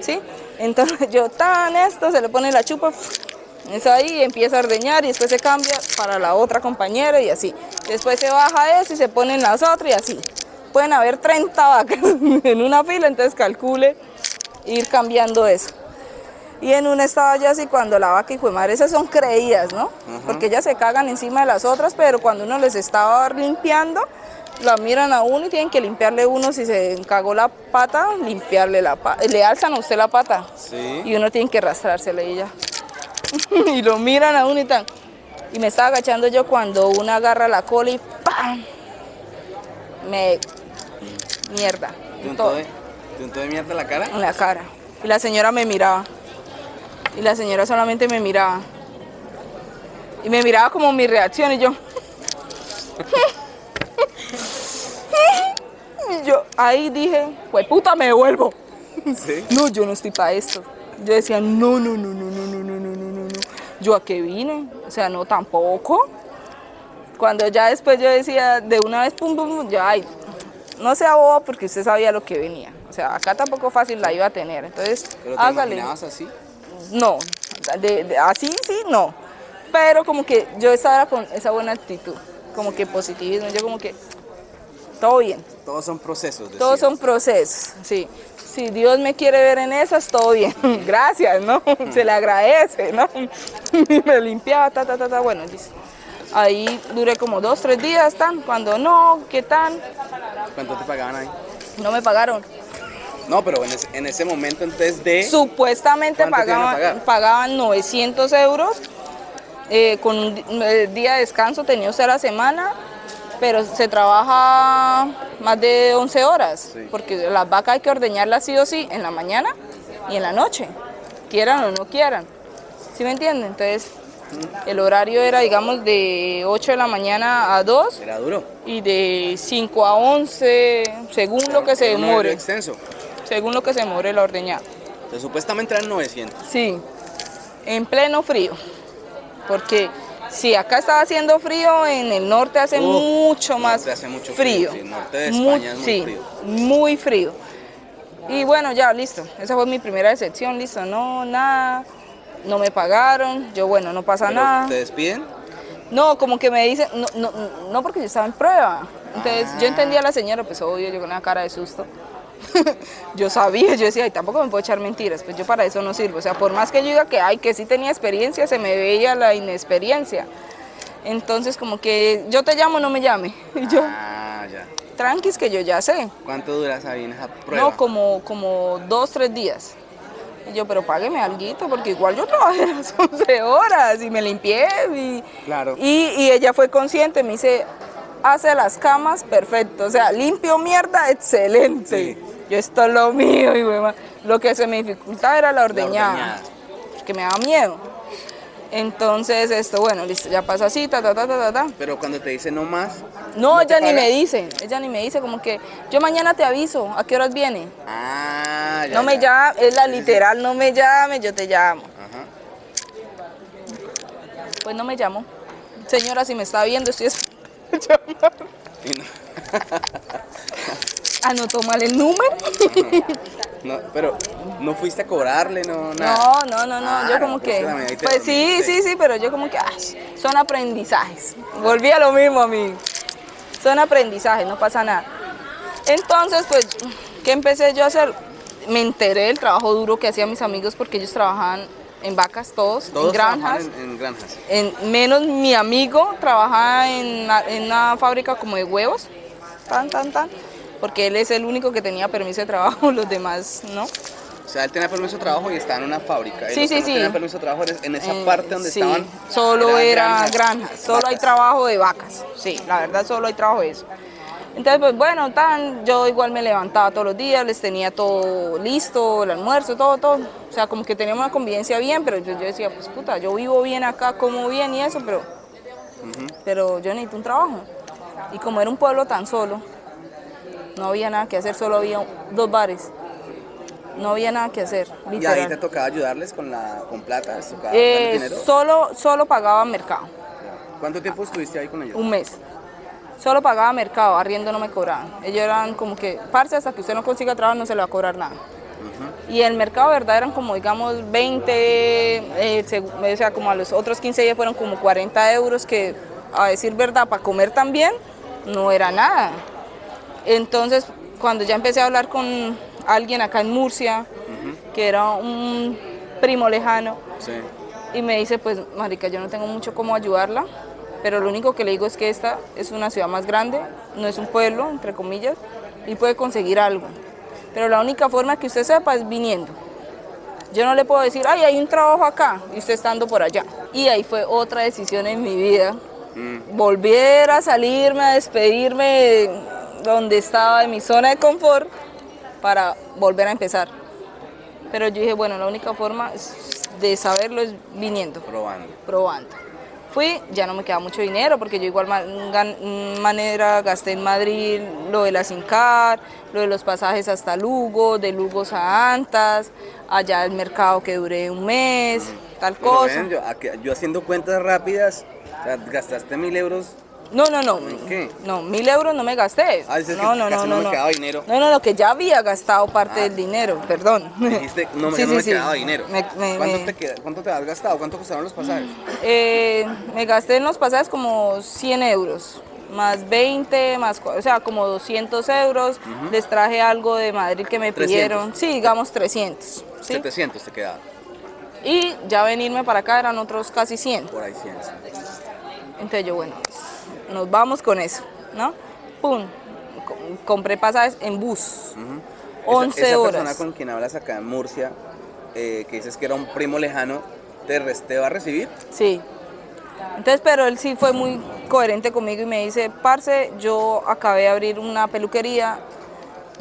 ¿sí? entonces [LAUGHS] yo tan esto se le pone la chupa es ahí empieza a ordeñar y después se cambia para la otra compañera y así después se baja eso y se ponen las otras y así pueden haber 30 vacas [LAUGHS] en una fila entonces calcule ir cambiando eso. Y en una estaba yo así cuando la vaca y fue madre, esas son creídas, ¿no? Porque ellas se cagan encima de las otras, pero cuando uno les estaba limpiando, la miran a uno y tienen que limpiarle uno si se encagó la pata, limpiarle la pata. Le alzan a usted la pata Sí. y uno tiene que arrastrársela y ya. [LAUGHS] y lo miran a uno y tan. Y me estaba agachando yo cuando una agarra la cola y ¡pam! Me. Mierda. ¿Te untó todo de, te untó de mierda la cara? en la cara. Y la señora me miraba. Y la señora solamente me miraba. Y me miraba como mi reacción y yo. [LAUGHS] y yo ahí dije, pues puta me devuelvo. Sí. No, yo no estoy para esto. Yo decía, no, no, no, no, no, no, no, no, no, no, no. Yo a qué vine, o sea, no tampoco. Cuando ya después yo decía, de una vez, pum, pum, pum, ya, ay, no sea boba porque usted sabía lo que venía. O sea, acá tampoco fácil la iba a tener. Entonces, ¿Pero te hágale. imaginabas así? No, de- de- así sí, no. Pero como que yo estaba con esa buena actitud, como que positivismo, yo como que todo bien. Todos son procesos. Todos decías. son procesos, sí. Si Dios me quiere ver en esas, todo bien. [LAUGHS] Gracias, ¿no? [LAUGHS] Se le agradece, ¿no? [LAUGHS] Me limpiaba, ta, ta, ta, ta. Bueno, listo. Ahí duré como dos, tres días, tan. Cuando no, ¿qué tan? ¿Cuánto te pagaban ahí? No me pagaron. No, pero en ese, en ese momento entonces de... Supuestamente ¿Cuánto te iban a pagaban, pagaban 900 euros. eh, con un eh, día de descanso tenía usted a la semana, pero se trabaja más de 11 horas, Sí. porque las vacas hay que ordeñarlas sí o sí en la mañana y en la noche, quieran o no quieran. ¿Sí me entienden? Entonces, el horario era, digamos, de 8 de la mañana a 2 Era duro. y de 5 a 11, según lo que se demore, extenso. según lo que se demore la ordeñada. Entonces, supuestamente eran 900. Sí, en pleno frío. Porque si acá estaba haciendo frío, en el norte hace Uf, mucho más norte hace mucho frío, sí, el norte de España es muy sí, frío. muy frío. Y bueno, ya, listo. Esa fue mi primera decepción, listo. No, nada. No me pagaron. Yo, bueno, no pasa Pero, nada. ¿Te despiden? No, como que me dicen, no, no, no porque yo estaba en prueba. Entonces yo Ah. entendía a la señora, pues obvio, yo con una cara de susto. [LAUGHS] yo sabía, yo decía, ay, tampoco me puedo echar mentiras, pues yo para eso no sirvo. O sea, por más que yo diga que, ay, que sí tenía experiencia, se me veía la inexperiencia. Entonces como que yo te llamo, no me llame. [LAUGHS] Y yo, Ah, ya. tranquis que yo ya sé. ¿Cuánto duras ahí en esa prueba? No, como, como dos, tres días. Y yo, pero págueme algo, porque igual yo trabajé [LAUGHS] las 11 horas y me limpié. Y, Claro. y, y ella fue consciente, me dice, hace las camas, perfecto. O sea, limpio mierda, excelente. Sí. Yo, esto es lo mío. Y lo que se me dificultaba era la ordeñada, ordeñada. que me daba miedo. Entonces, esto, bueno, listo, ya pasa así, ta, ta, ta, ta, ta, ta. Pero cuando te dicen no más. No, ella ni me dice, ella ni me dice, como que yo mañana te aviso, ¿a qué horas viene? Ah, ya. No me llame, es la literal, no me llame, yo te llamo. Ajá. Pues no me llamo. Señora, si me está viendo, estoy [LAUGHS] no, anotó mal el número. [LAUGHS] no, pero no fuiste a cobrarle, no, nada. No, no, no, no, Ah, yo como que, pues sí, sí, sí, pero yo como que, ay, son aprendizajes. Volví a lo mismo a mí. Son aprendizajes, no pasa nada. Entonces, pues, ¿qué empecé yo a hacer? Me enteré del trabajo duro que hacían mis amigos porque ellos trabajaban en vacas todos, Todos en granjas. En, en granjas. En, menos mi amigo trabajaba en, en una fábrica como de huevos, tan, tan, tan, porque él es el único que tenía permiso de trabajo, [LAUGHS] los demás no. O sea, él tenía permiso de trabajo y estaba en una fábrica. Sí, sí, sí. tenían permiso de trabajo en esa Eh, parte donde sí, estaban. Solo era eran granjas, solo hay trabajo de vacas, sí, la verdad solo hay trabajo de eso. Entonces, pues bueno, tan, yo igual me levantaba todos los días, les tenía todo listo, el almuerzo, todo, todo. O sea, como que teníamos una convivencia bien, pero yo, yo decía, pues puta, yo vivo bien acá, como bien y eso, pero, pero yo necesito un trabajo. Y como era un pueblo tan solo, no había nada que hacer, solo había dos bares. No había nada que hacer, Y ahí literal. te tocaba ayudarles con la con plata, tocaba Eh, dinero. solo, solo pagaba mercado, ¿Cuánto tiempo estuviste ahí con ellos? un mes. Solo pagaba mercado, arriendo no me cobraban. Ellos eran como que, parce, hasta que usted no consiga trabajo no se le va a cobrar nada. Y el mercado, ¿verdad? Eran como, digamos, 20, eh, o sea, como a los otros 15 días fueron como 40 euros, que a decir verdad, para comer también, no era nada. Entonces, cuando ya empecé a hablar con alguien acá en Murcia, que era un primo lejano. Sí. Y me dice, pues, marica, yo no tengo mucho cómo ayudarla, pero lo único que le digo es que esta es una ciudad más grande, no es un pueblo, entre comillas, y puede conseguir algo. Pero la única forma que usted sepa es viniendo. Yo no le puedo decir, ay, hay un trabajo acá, y usted estando por allá. Y ahí fue otra decisión en mi vida. Volver a salirme, a despedirme donde estaba, en mi zona de confort, para volver a empezar. Pero yo dije, bueno, la única forma de saberlo es viniendo. Probando. Probando. Fui, ya no me queda mucho dinero porque yo igual manera gasté en Madrid lo de la Sincar, lo de los pasajes hasta Lugo, de Lugos a Antas, allá el mercado que duré un mes, tal cosa. yo, haciendo cuentas rápidas, gastaste mil euros no, no, no. qué? No, mil euros no me gasté. Ah, dices no, que no, casi no, no, no, me quedaba dinero. No, no, lo que ya había gastado parte Ah. del dinero, perdón. Dijiste, no, Sí, no sí, me sí. quedaba dinero. Me- me- ¿Cuánto, me- Te queda- ¿Cuánto te has gastado? ¿Cuánto costaron los pasajes? Eh, me gasté en los pasajes como 100 euros, más 20, más, o sea, como 200 euros. Les traje algo de Madrid que me 300. pidieron. Sí, digamos 300. ¿sí? 700 te quedaba. Y ya venirme para acá eran otros casi 100. Por ahí 100. sí. Entonces yo, bueno, nos vamos con eso, ¿no? Pum, co- compré pasajes en bus. Ujú. 11 esa, esa horas. persona con quien hablas acá en Murcia, eh, que dices que era un primo lejano, ¿te, va a recibir? Sí. Entonces, pero él sí fue muy coherente conmigo y me dice, parce, yo acabé de abrir una peluquería,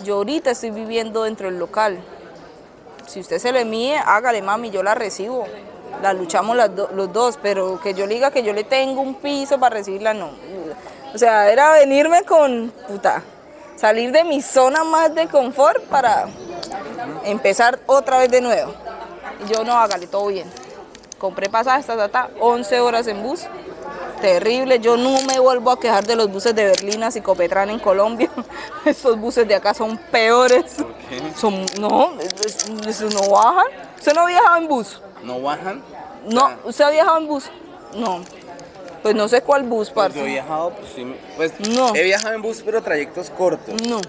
yo ahorita estoy viviendo dentro del local. Si usted se le mide, hágale mami, yo la recibo. La luchamos las do- los dos, pero que yo le diga que yo le tengo un piso para recibirla, no. O sea, era venirme con, puta, salir de mi zona más de confort para empezar otra vez de nuevo. Y yo no, hágale, todo bien. Compré pasajes, ta, ta, ta, 11 horas en bus. Terrible, yo no me vuelvo a quejar de los buses de Berlín a Psicopetrán en Colombia. [LAUGHS] Estos buses de acá son peores. qué? Son, no, es- es- es- no bajan. ¿Usted no viajaba en bus? ¿No bajan? No, ¿usted ha viajado en bus? No. Pues no sé cuál bus, pues parce. yo he viajado, pues, sí, pues, No. he viajado en bus, pero trayectos cortos. No.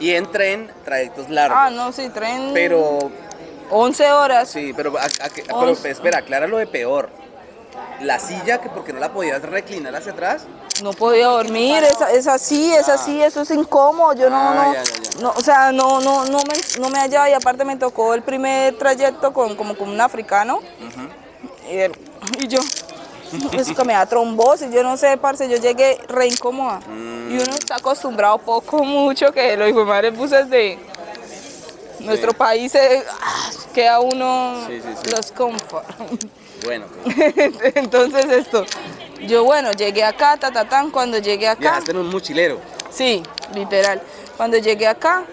Y en tren, trayectos largos. Ah, no, sí, tren. Pero, 11 horas. sí, pero, a- a- que- pero espera, aclara lo de peor. La silla, que porque no la podías reclinar hacia atrás. No podía dormir, es, es así, es así, eso es incómodo, yo no, Ah, no, ya, ya, ya. no, o sea, no, no, no me, no me hallaba y aparte me tocó el primer trayecto con, como con un africano y, él- y yo, [LAUGHS] eso que me da trombosis, yo no sé, parce, yo llegué re incómoda y uno está acostumbrado poco, mucho, que lo dijo madre buses de nuestro país, eh, ah, queda uno Sí, sí, sí. los confort. [LAUGHS] Bueno, pues, Entonces esto, yo bueno, llegué acá, ta, ta, tan, cuando llegué acá, viajaste en un mochilero. sí, literal, cuando llegué acá,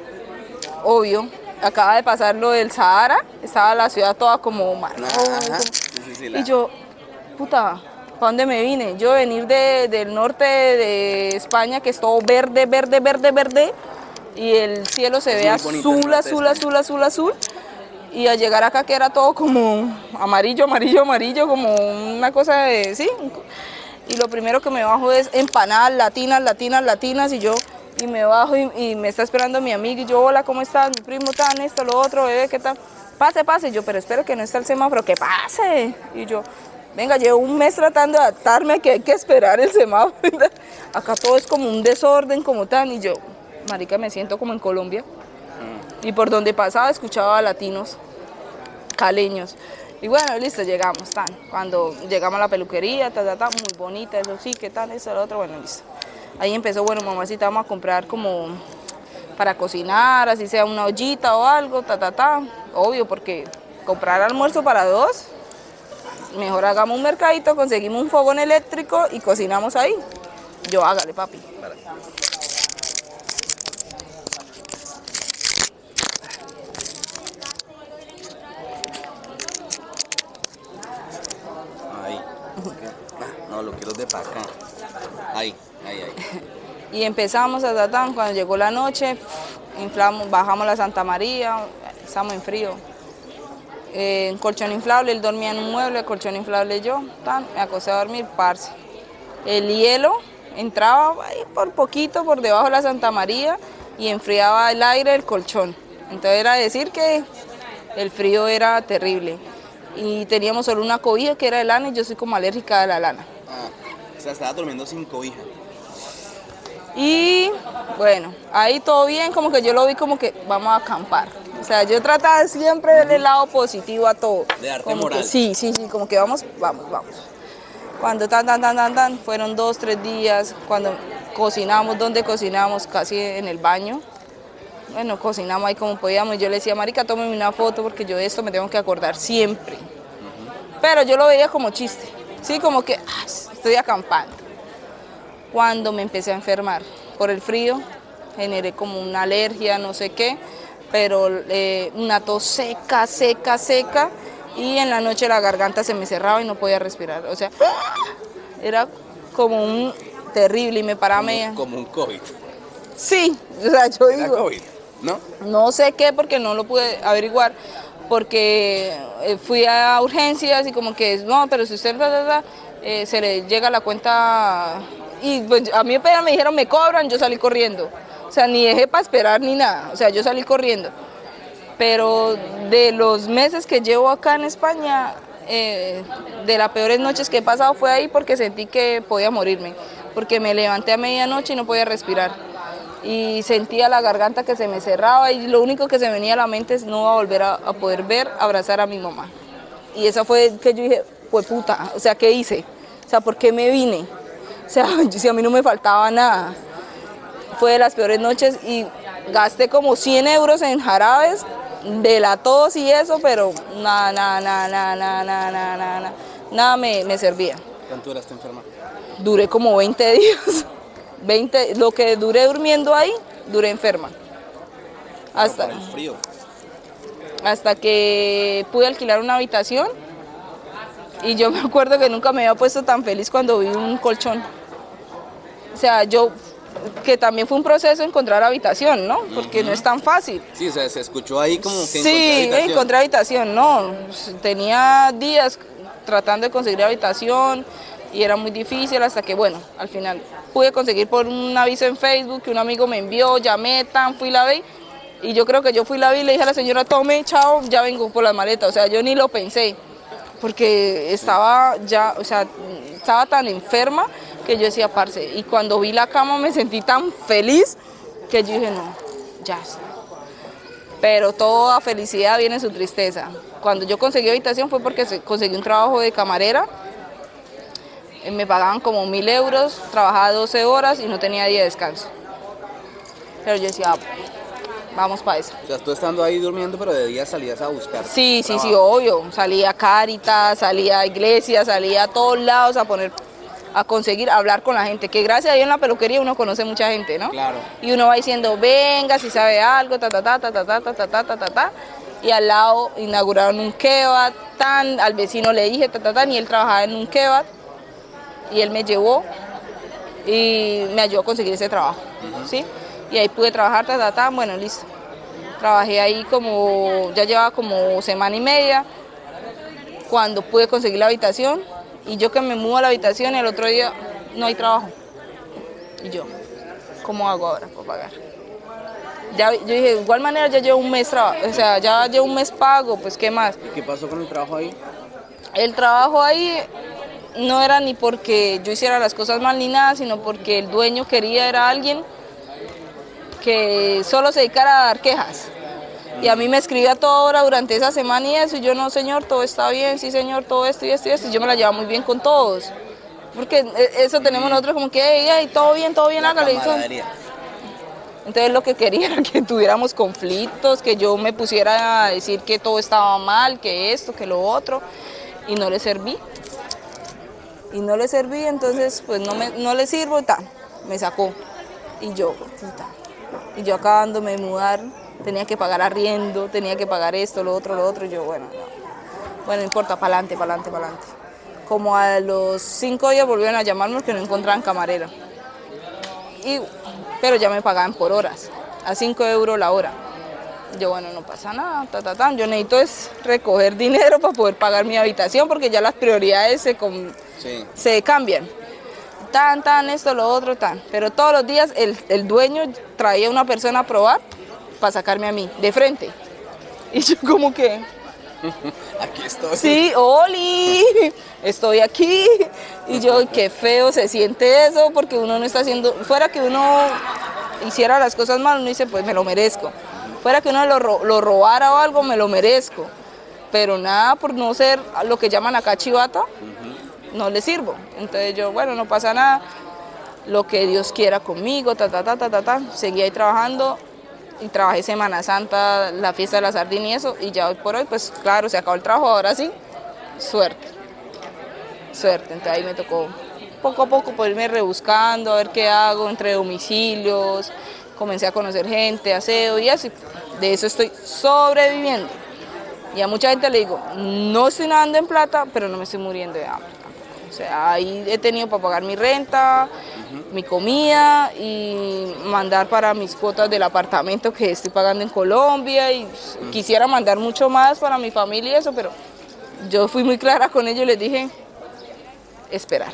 obvio, acaba de pasar lo del Sahara, estaba la ciudad toda como marrón. Sí, sí, sí, la- y yo, puta, ¿para dónde me vine? Yo venir de, del norte de España, que es todo verde, verde, verde, verde, y el cielo se Es ve azul, azul, azul, azul, azul. Y al llegar acá que era todo como amarillo, amarillo, amarillo, como una cosa de, sí. Y lo primero que me bajo es empanadas latinas, latinas, latinas, y yo, y me bajo y, y me está esperando mi amiga, y yo, hola, ¿cómo estás? Mi primo tan, esto, lo otro, bebé, ¿qué tal? Pase, pase, y yo, pero espero que no está el semáforo, que pase. Y yo, venga, llevo un mes tratando de adaptarme que hay que esperar el semáforo. [LAUGHS] Acá todo es como un desorden, como tan, y yo, marica, me siento como en Colombia. Y por donde pasaba escuchaba a latinos, caleños. Y bueno, listo, llegamos, tan. Cuando llegamos a la peluquería, ta, ta, ta, muy bonita, eso sí, qué tal, eso, lo otro, bueno, listo. Ahí empezó, bueno, mamacita, vamos a comprar como para cocinar, así sea una ollita o algo, ta, ta, ta. Obvio, porque comprar almuerzo para dos, mejor hagamos un mercadito, conseguimos un fogón eléctrico y cocinamos ahí. Yo, hágale, papi. Ahí. Ah, No, lo quiero de para acá. Ahí, ahí, ahí. [LAUGHS] Y empezamos a tratar, cuando llegó la noche, inflamos, bajamos la Santa María, estamos en frío. Eh, colchón inflable, él dormía en un mueble, colchón inflable yo, tan, me acosté a dormir, parce. El hielo entraba ahí por poquito por debajo de la Santa María y enfriaba el aire del colchón. Entonces era decir que el frío era terrible. y teníamos solo una cobija que era de lana y yo soy como alérgica a la lana. Ah, o sea, estaba durmiendo sin cobija. Y bueno, ahí todo bien, como que yo lo vi como que vamos a acampar. O sea, yo trataba siempre de verle el lado positivo a todo. De arte Como que moral. sí, sí, sí, como que vamos, vamos, vamos. Cuando tan, tan, tan, tan, tan, fueron dos, tres días, cuando cocinamos, donde cocinamos, casi en el baño. Bueno, cocinamos ahí como podíamos. Y yo le decía, Marica, tómeme una foto porque yo de esto me tengo que acordar siempre. Pero yo lo veía como chiste, sí, como que ah, estoy acampando. Cuando me empecé a enfermar por el frío, generé como una alergia, no sé qué, pero eh, una tos seca, seca, seca, y en la noche la garganta se me cerraba y no podía respirar. O sea, era como un terrible y me paraba media. Como un COVID. Sí, o sea, yo Era digo, COVID, ¿no? no sé qué porque no lo pude averiguar, porque eh, fui a urgencias y como que, no, pero si usted eh, se le llega la cuenta y pues a mí me dijeron me cobran, yo salí corriendo. O sea, ni dejé para esperar ni nada, o sea, yo salí corriendo. Pero de los meses que llevo acá en España, eh, de las peores noches que he pasado fue ahí porque sentí que podía morirme, porque me levanté a medianoche y no podía respirar. Y sentía la garganta que se me cerraba y lo único que se venía a la mente es no volver a, poder ver, abrazar a mi mamá. Y eso fue que yo dije, pues puta, o sea, ¿qué hice? O sea, ¿por qué me vine? O sea, [LAUGHS] si a mí no me faltaba nada fue de las peores noches y gasté como 100 euros en jarabes de la tos y eso, pero nada, nada, nada, nada, nada, nada, nada, nada nada me, me servía. ¿Cuánto duraste enferma? Duré como 20 días. [LAUGHS] 20, lo que duré durmiendo ahí, duré enferma. Hasta, el frío. hasta que pude alquilar una habitación y yo me acuerdo que nunca me había puesto tan feliz cuando vi un colchón. O sea, yo que también fue un proceso encontrar habitación, ¿no? Porque no es tan fácil. Sí, o sea, se escuchó ahí como que Sí, encontré habitación. encontré habitación, no. Tenía días tratando de conseguir habitación y era muy difícil hasta que, bueno, al final pude conseguir por un aviso en Facebook que un amigo me envió, llamé, tan, fui la vi. Y yo creo que yo fui la vi y le dije a la señora, tome, chao, ya vengo por las maletas. O sea, yo ni lo pensé, porque estaba ya, o sea, estaba tan enferma que yo decía, parce. Y cuando vi la cama me sentí tan feliz que yo dije, no, ya está pero toda felicidad viene su tristeza. Cuando yo conseguí habitación fue porque se- conseguí un trabajo de camarera, Eh, me pagaban como mil euros, trabajaba 12 horas y no tenía día de descanso. Pero yo decía, "Ah, vamos para eso. O sea, tú estando ahí durmiendo, pero de día salías a buscar. Sí, sí, sí, trabajo. obvio. Salía a Cáritas, salía a iglesias, salía a todos lados a poner, a conseguir hablar con la gente. Que gracias a Dios en la peluquería uno conoce mucha gente, ¿no? Claro. Y uno va diciendo, venga, si sabe algo, ta, ta, ta, ta, ta, ta, ta, ta, ta, ta, ta, ta. Y al lado inauguraron un kebab, tan, al vecino le dije, ta, ta, ta, y él trabajaba en un kebab. Y él me llevó y me ayudó a conseguir ese trabajo, ¿sí? Y ahí pude trabajar, ta, ta, ta, bueno, listo. Trabajé ahí como, ya llevaba como semana y media, cuando pude conseguir la habitación, y yo que me mudo a la habitación y el otro día no hay trabajo. Y yo, ¿cómo hago ahora para pagar? Ya, yo dije, de igual manera ya llevo un mes, o sea, ya llevo un mes pago, pues ¿qué más? ¿Y qué pasó con el trabajo ahí? El trabajo ahí no era ni porque yo hiciera las cosas mal ni nada, sino porque el dueño quería era alguien que solo se dedicara a dar quejas. Y a mí me escribía toda hora durante esa semana y eso, y yo no, señor, todo está bien, sí, señor, todo esto y esto y esto, y yo me la llevaba muy bien con todos. Porque eh, eso tenemos nosotros como que, hey, hey, todo bien, todo bien, hágale. y entonces lo que quería era que tuviéramos conflictos, que yo me pusiera a decir que todo estaba mal, que esto, que lo otro, y no le serví. Y no le serví, entonces pues no, me, no le sirvo, y tal, me sacó. Y yo, puta. Y yo acabándome de mudar, tenía que pagar arriendo, tenía que pagar esto, lo otro, lo otro, y yo, bueno, no. Bueno, no importa, para adelante, para adelante, para adelante. Como a los cinco días volvieron a llamarme porque no encontraban camarera. Y, pero ya me pagaban por horas, a 5 euros la hora. Yo, bueno, no pasa nada, ta, ta, ta. Yo necesito es recoger dinero para poder pagar mi habitación porque ya las prioridades se, Sí. se cambian. Tan, tan, esto, lo otro, tan. Pero todos los días el, el dueño traía una persona a probar para sacarme a mí, de frente. Y yo como que, Aquí estoy. Sí, Oli, estoy aquí. Y yo, qué feo se siente eso, porque uno no está haciendo, fuera que uno hiciera las cosas mal, uno dice, pues me lo merezco. Fuera que uno lo, lo robara o algo, me lo merezco. Pero nada, por no ser lo que llaman acá chivata, no le sirvo. Entonces yo, bueno, no pasa nada, lo que Dios quiera conmigo, ta, ta, ta, ta, ta, ta. Seguí ahí trabajando y trabajé Semana Santa, la fiesta de la sardina y eso, y ya hoy por hoy, pues claro, se acabó el trabajo, ahora sí, suerte, suerte. Entonces ahí me tocó poco a poco por irme rebuscando, a ver qué hago entre domicilios, comencé a conocer gente, aseo y así. De eso estoy sobreviviendo. Y a mucha gente le digo, no estoy nadando en plata, pero no me estoy muriendo de hambre. O sea, ahí he tenido para pagar mi renta, mi comida y mandar para mis cuotas del apartamento que estoy pagando en Colombia. Y quisiera mandar mucho más para mi familia y eso, pero yo fui muy clara con ellos y les dije, esperar.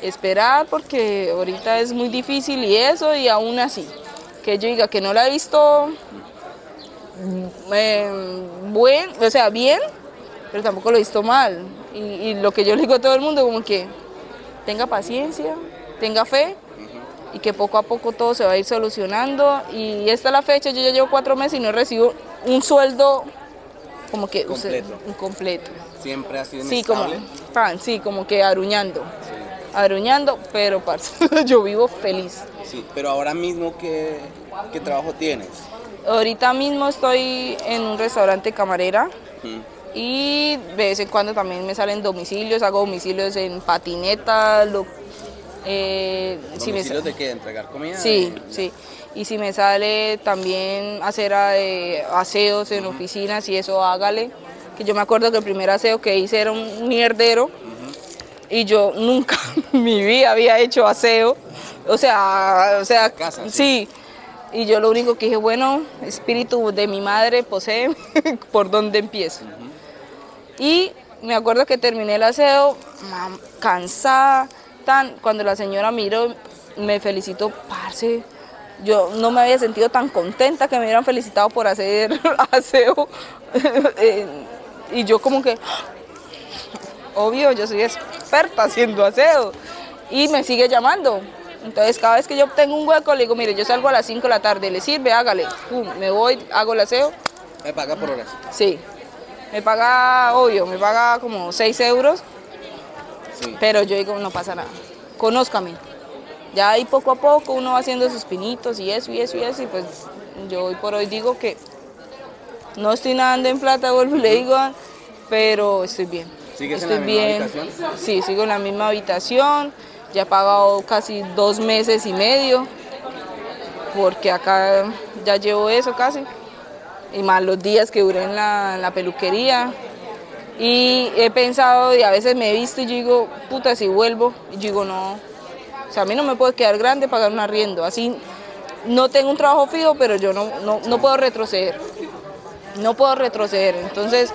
Esperar porque ahorita es muy difícil y eso, y aún así, que yo diga que no la he visto eh, buen, o sea, bien, pero tampoco lo he visto mal. Y, y lo que yo le digo a todo el mundo, como que tenga paciencia, tenga fe y que poco a poco todo se va a ir solucionando. Y esta es la fecha, yo ya llevo cuatro meses y no recibo un sueldo como que usted- Completo. un completo. Siempre ha sido Sí, como, pan, sí, como que aruñando, aruñando, pero parce, [LAUGHS] yo vivo feliz. Sí, pero ahora mismo, ¿qué, qué trabajo tienes? Ahorita mismo estoy en un restaurante camarera. Y de vez en cuando también me salen domicilios, hago domicilios en patineta, lo, eh, si me sa- ¿Domicilios de qué? ¿De entregar comida? Sí, sí. Y si me sale también hacer eh, aseos en oficinas y eso, hágale. Que yo me acuerdo que el primer aseo que hice era un mierdero y yo nunca [LAUGHS] en mi vida había hecho aseo. O sea, o sea, Casa, sí. Y yo lo único que dije, bueno, espíritu de mi madre posee, [LAUGHS] ¿por dónde empiezo? Y me acuerdo que terminé el aseo, mam, cansada, tan, cuando la señora miró, me felicitó, parce, yo no me había sentido tan contenta que me hubieran felicitado por hacer [LAUGHS] aseo. [LAUGHS] Eh, y yo como que, obvio, yo soy experta haciendo aseo. Y me sigue llamando. Entonces cada vez que yo tengo un hueco, le digo, mire, yo salgo a las 5 de la tarde, ¿le sirve? Hágale. Pum, me voy, hago el aseo. Me paga por horas. Sí. Me paga, obvio, me paga como 6 euros, Sí. pero yo digo, no pasa nada. Conózcame. Ya ahí poco a poco uno va haciendo sus pinitos y eso y eso y eso, y pues yo hoy por hoy digo que no estoy nadando en plata, vuelvo y le digo, pero estoy bien. ¿Sigues en estoy la misma bien. habitación? Sí, sigo en la misma habitación. Ya he pagado casi dos meses y medio, porque acá ya llevo eso casi y más los días que duré en la, peluquería. Y he pensado y a veces me he visto y digo, puta, si vuelvo, y digo, no, o sea, a mí no me puede quedar grande pagar un arriendo. Así no tengo un trabajo fijo, pero yo no, no, no puedo retroceder. No puedo retroceder. Entonces,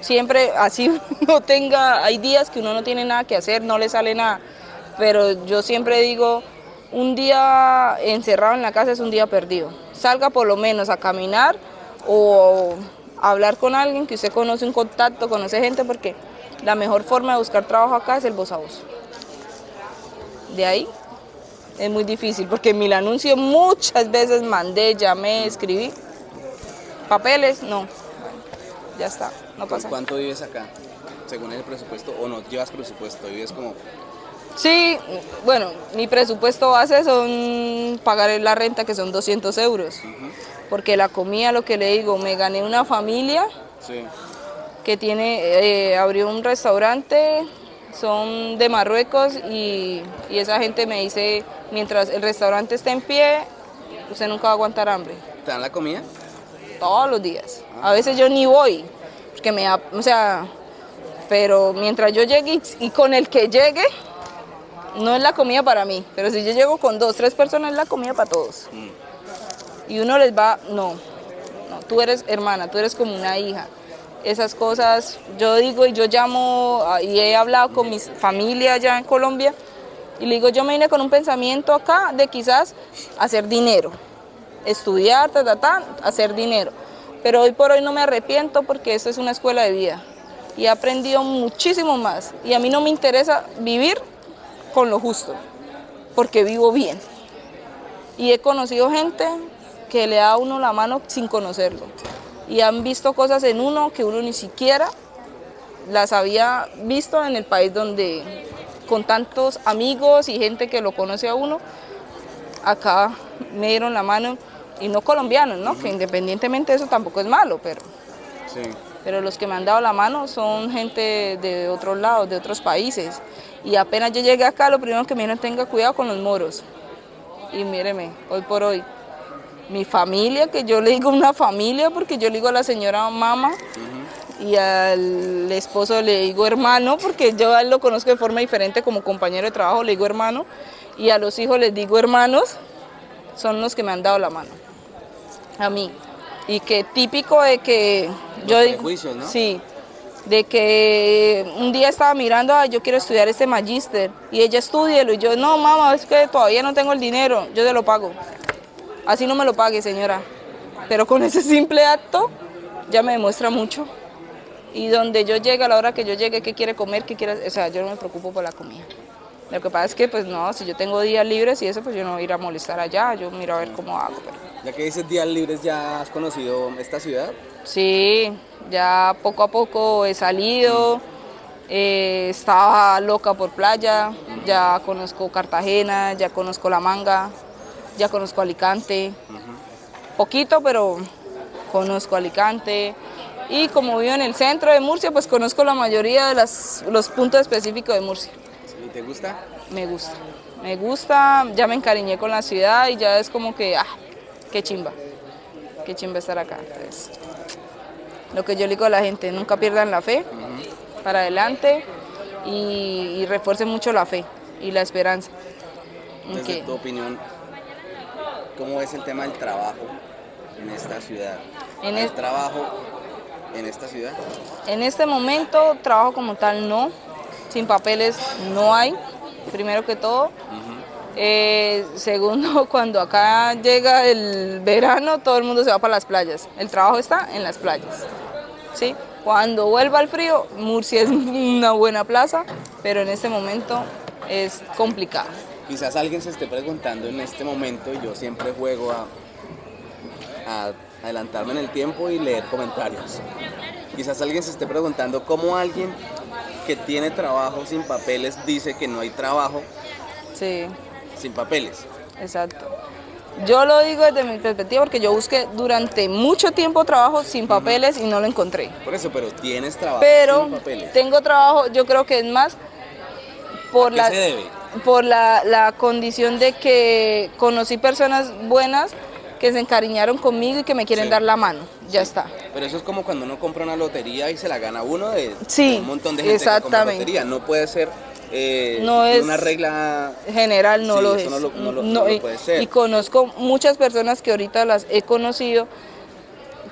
siempre así [LAUGHS] no tenga, hay días que uno no tiene nada que hacer, no le sale nada. Pero yo siempre digo, un día encerrado en la casa es un día perdido. Salga por lo menos a caminar o hablar con alguien que usted conoce un contacto, conoce gente, porque la mejor forma de buscar trabajo acá es el voz a voz. De ahí es muy difícil, porque en mi anuncio muchas veces mandé, llamé, escribí. Papeles, no. Ya está, no ¿Con pasa. cuánto vives acá? Según el presupuesto, o no llevas presupuesto, vives como Sí, bueno, mi presupuesto base son pagar la renta que son 200 euros. Porque la comida, lo que le digo, me gané una familia Sí. que tiene, eh, abrió un restaurante, son de Marruecos y, y esa gente me dice, mientras el restaurante esté en pie, usted nunca va a aguantar hambre. ¿Te dan la comida? todos los días. A veces yo ni voy, porque me da, o sea, pero mientras yo llegue y, y con el que llegue, no es la comida para mí, pero si yo llego con dos, tres personas, es la comida para todos. Y uno les va, no, no, tú eres hermana, tú eres como una hija. Esas cosas, yo digo y yo llamo ah, y he hablado con mi familia allá en Colombia y le digo, yo me vine con un pensamiento acá de quizás hacer dinero estudiar, ta, ta, ta, hacer dinero. Pero hoy por hoy no me arrepiento porque esto es una escuela de vida y he aprendido muchísimo más. Y a mí no me interesa vivir con lo justo, porque vivo bien. Y he conocido gente que le da a uno la mano sin conocerlo. Y han visto cosas en uno que uno ni siquiera las había visto en el país donde con tantos amigos y gente que lo conoce a uno, acá me dieron la mano y no colombianos, ¿no? Que independientemente de eso tampoco es malo, pero, pero los que me han dado la mano son gente de otros lados, de otros países. Y apenas yo llegué acá, lo primero que me dijeron, tenga cuidado con los moros. Y míreme, hoy por hoy, mi familia, que yo le digo una familia, porque yo le digo a la señora mamá, y al esposo le digo hermano, porque yo a él lo conozco de forma diferente como compañero de trabajo, le digo hermano, y a los hijos les digo hermanos, son los que me han dado la mano, a mí. Y que típico de que yo digo, ¿no? sí, de que un día estaba mirando, ah, yo quiero estudiar este magíster, y ella estudielo, y yo, no, mamá, es que todavía no tengo el dinero, yo te lo pago. Así no me lo pague, señora. Pero con ese simple acto ya me demuestra mucho y donde yo llegue, a la hora que yo llegue, qué quiere comer, qué quiere, o sea, yo no me preocupo por la comida. Lo que pasa es que, pues no, si yo tengo días libres y eso, pues yo no voy a ir a molestar allá, yo miro a ver cómo hago. Ya que dices días libres, ¿ya has conocido esta ciudad? Sí, ya poco a poco he salido, eh, estaba loca por playa, ya conozco Cartagena, ya conozco La Manga, ya conozco Alicante, poquito, pero conozco Alicante, y como vivo en el centro de Murcia, pues conozco la mayoría de los puntos específicos de Murcia. ¿Y te gusta? Me gusta, me gusta, ya me encariñé con la ciudad y ya es como que, ah, qué chimba, qué chimba estar acá. Entonces, lo que yo le digo a la gente, nunca pierdan la fe, para adelante y, y, refuercen mucho la fe y la esperanza. Desde tu opinión, ¿cómo es el tema del trabajo en esta ciudad? En el, trabajo en esta ciudad? En este momento trabajo como tal no, sin papeles no hay, primero que todo. Eh, segundo, [LAUGHS] cuando acá llega el verano, todo el mundo se va para las playas. El trabajo está en las playas. ¿sí? Cuando vuelva el frío, Murcia es [LAUGHS] una buena plaza, pero en este momento es complicado. Quizás alguien se esté preguntando en este momento, yo siempre juego a, a adelantarme en el tiempo y leer comentarios. Quizás alguien se esté preguntando cómo alguien que tiene trabajo sin papeles dice que no hay trabajo sí. sin papeles. Exacto. Yo lo digo desde mi perspectiva porque yo busqué durante mucho tiempo trabajo sin papeles y no lo encontré. Por eso, pero tienes trabajo pero sin papeles. tengo trabajo, yo creo que es más por la por la, la condición de que conocí personas buenas que se encariñaron conmigo y que me quieren dar la mano. Ya está. Pero eso es como cuando uno compra una lotería y se la gana uno de, sí, un montón de gente exactamente. que compra lotería. No puede ser eh, no es una regla general, no lo es. No, lo, no, lo, No, no lo y, puede ser. y conozco muchas personas que ahorita las he conocido,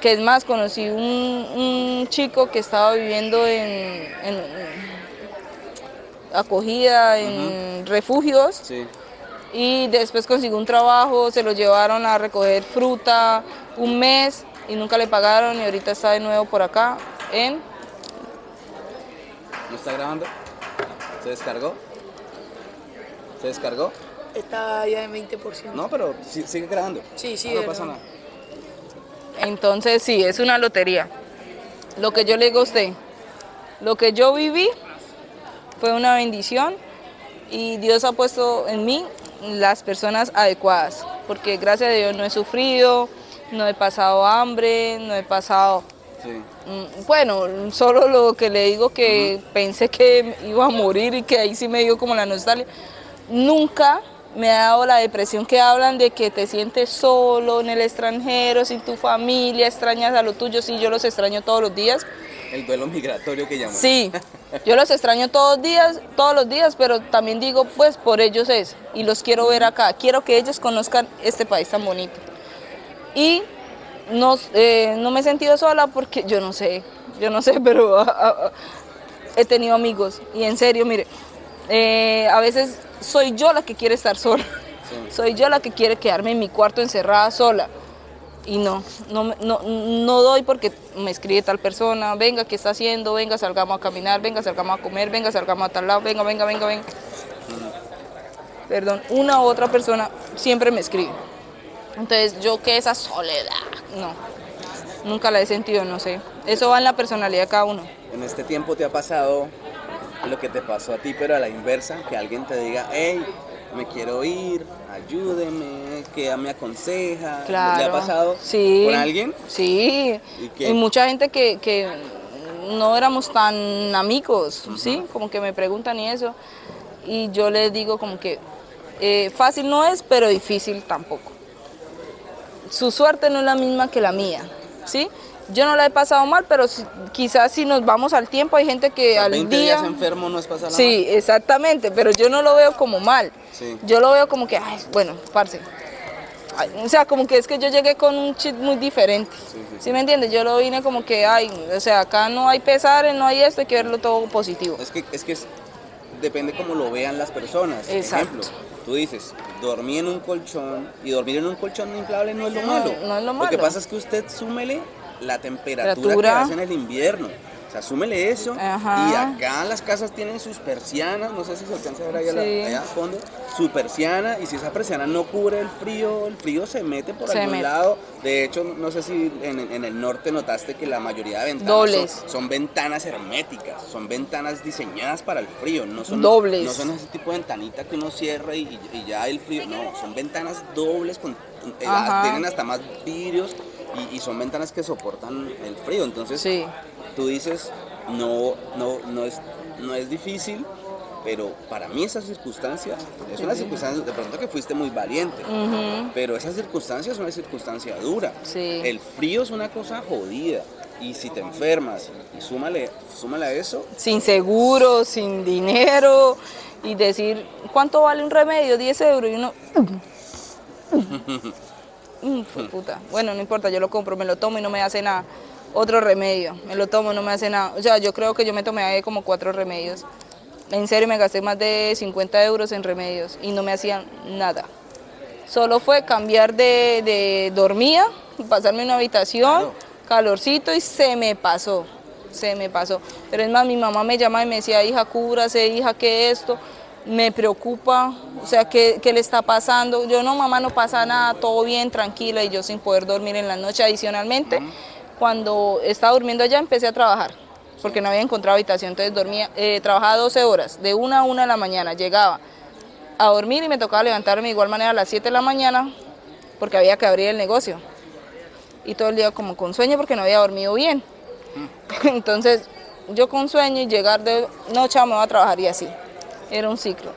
que es más, conocí un, un chico que estaba viviendo en, en acogida, en refugios. Sí. y después consiguió un trabajo, se lo llevaron a recoger fruta un mes y nunca le pagaron y ahorita está de nuevo por acá en... ¿No está grabando? ¿Se descargó? ¿Se descargó? Está ya en 20%. No, pero sigue grabando. Sí, sí, No, pasa nada. Entonces sí, es una lotería. Lo que yo le digo a usted, lo que yo viví fue una bendición y Dios ha puesto en mí las personas adecuadas, porque gracias a Dios no he sufrido, no he pasado hambre, no he pasado Sí. Mm, Bueno, solo lo que le digo que pensé que iba a morir y que ahí sí me dio como la nostalgia. Nunca me ha dado la depresión que hablan de que te sientes solo en el extranjero, sin tu familia, extrañas a lo tuyo. Sí, yo los extraño todos los días. El duelo migratorio que llaman. Sí, [LAUGHS] yo los extraño todos los días, todos los días, pero también digo, pues por ellos es y los quiero ver acá. Quiero que ellos conozcan este país tan bonito. Y no, eh, no me he sentido sola porque yo no sé, yo no sé, [LAUGHS] pero ah, ah, ah, he tenido amigos y en serio, mire, eh, a veces soy yo la que quiere estar sola, soy yo la que quiere quedarme en mi cuarto encerrada sola. Y no, no, no, no doy porque me escribe tal persona, venga, ¿qué está haciendo? Venga, salgamos a caminar, venga, salgamos a comer, venga, salgamos a tal lado, venga, venga, venga, venga. Perdón, una u otra persona siempre me escribe. Entonces, yo que esa soledad, no, nunca la he sentido, no sé. Eso va en la personalidad de cada uno. En este tiempo te ha pasado lo que te pasó a ti, pero a la inversa, que alguien te diga, hey, me quiero ir, ayúdeme, ¿qué me aconseja? Claro. ¿Le ha pasado sí, con alguien? Sí. Y mucha gente que, que no éramos tan amigos, ¿sí? Como que me preguntan y eso. Y yo les digo como que eh, fácil no es, pero difícil tampoco. Su suerte no es la misma que la mía, ¿sí? Yo no la he pasado mal, pero si- quizás si nos vamos al tiempo hay gente que O sea, al 20 día... días enfermo no es pasar Sí, exactamente, pero yo no lo veo como mal. Sí. Yo lo veo como que, ay, bueno, parce. Ay, o sea, como que es que yo llegué con un chip muy diferente. Sí, sí, Sí, me entiendes? Yo lo vine como que, ay, o sea, acá no hay pesares, no hay esto, hay que verlo todo positivo. Es que, es que es- depende cómo lo vean las personas. Exacto. Ejemplo, tú dices, dormí en un colchón y dormir en un colchón inflable no es lo No, malo. no es lo que malo. pasa es que usted súmele la temperatura que hace en el invierno. O sea, súmele eso. Ajá. Y acá las casas tienen sus persianas, no sé si se alcanza a ver allá, la- Sí. allá al fondo, su persiana. Y si esa persiana no cubre el frío, el frío se mete por Se algún mete. lado. De hecho, no sé si en, en el norte notaste que la mayoría de ventanas Dobles. son, son ventanas herméticas, son ventanas diseñadas para el frío, no son, Dobles. no son ese tipo de ventanita que uno cierra y, y ya el frío, no, son ventanas dobles, con, eh, tienen hasta más vidrios y, y son ventanas que soportan el frío, entonces Sí, tú dices, no, no, no, es, no es difícil, pero para mí esa circunstancia es una circunstancia, de pronto que fuiste muy valiente, pero esa circunstancia es una circunstancia dura. sí. El frío es una cosa jodida. Y si te enfermas y súmale, súmale a eso, Sin seguro, sin dinero y decir, ¿cuánto vale un remedio? 10 euros y uno... [LAUGHS] Mm, fue puta. Bueno, no importa, yo lo compro, me lo tomo y no me hace nada. Otro remedio, me lo tomo, no me hace nada. O sea, yo creo que yo me tomé ahí como cuatro remedios. En serio, me gasté más de 50 euros en remedios y no me hacían nada. Solo fue cambiar de, de dormía, pasarme una habitación, calorcito y se me pasó. Se me pasó. Pero es más, mi mamá me llamaba y me decía, hija, cúbrase, hija, ¿qué esto? Me preocupa, o sea, ¿qué, qué le está pasando? Yo, no, mamá, no pasa nada, todo bien, tranquila, y yo sin poder dormir en la noche. Adicionalmente, cuando estaba durmiendo allá, empecé a trabajar, porque no había encontrado habitación, entonces dormía, eh, trabajaba 12 horas, de una a una de la mañana, llegaba a dormir y me tocaba levantarme de igual manera a las 7 de la mañana, porque había que abrir el negocio. Y todo el día como con sueño porque no había dormido bien. [LAUGHS] Entonces, yo con sueño y llegar de, no, chao, me voy a trabajar y así. Era un ciclo.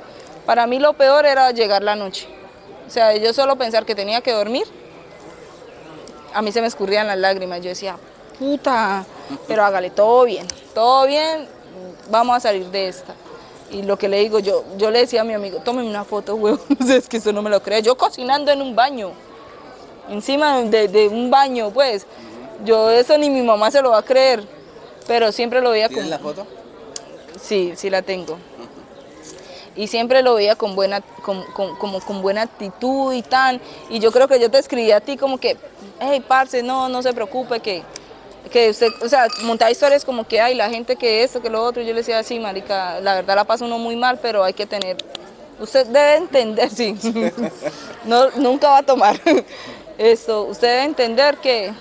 Para mí lo peor era llegar la noche. O sea, yo solo pensar que tenía que dormir, a mí se me escurrían las lágrimas. Yo decía, puta, pero hágale todo bien, todo bien, vamos a salir de esta. Y lo que le digo, yo, yo le decía a mi amigo, tómeme una foto, [LAUGHS] huevón, es que eso no me lo cree. Yo cocinando en un baño, encima de, de un baño, pues. Yo eso ni mi mamá se lo va a creer, pero siempre lo veía ¿tienes con... la foto? Sí, sí la tengo. Y siempre lo veía con buena, con, con- como con buena actitud y tan. Y yo creo que yo te escribí a ti como que, hey, parce, no, no se preocupe, que, que usted, o sea, montaba historias como que hay la gente que esto, que lo otro. Y yo le decía, sí, marica, la verdad la pasa uno muy mal, pero hay que tener, usted debe entender, [LAUGHS] sí, no, nunca va a tomar [LAUGHS] esto. Usted debe entender que,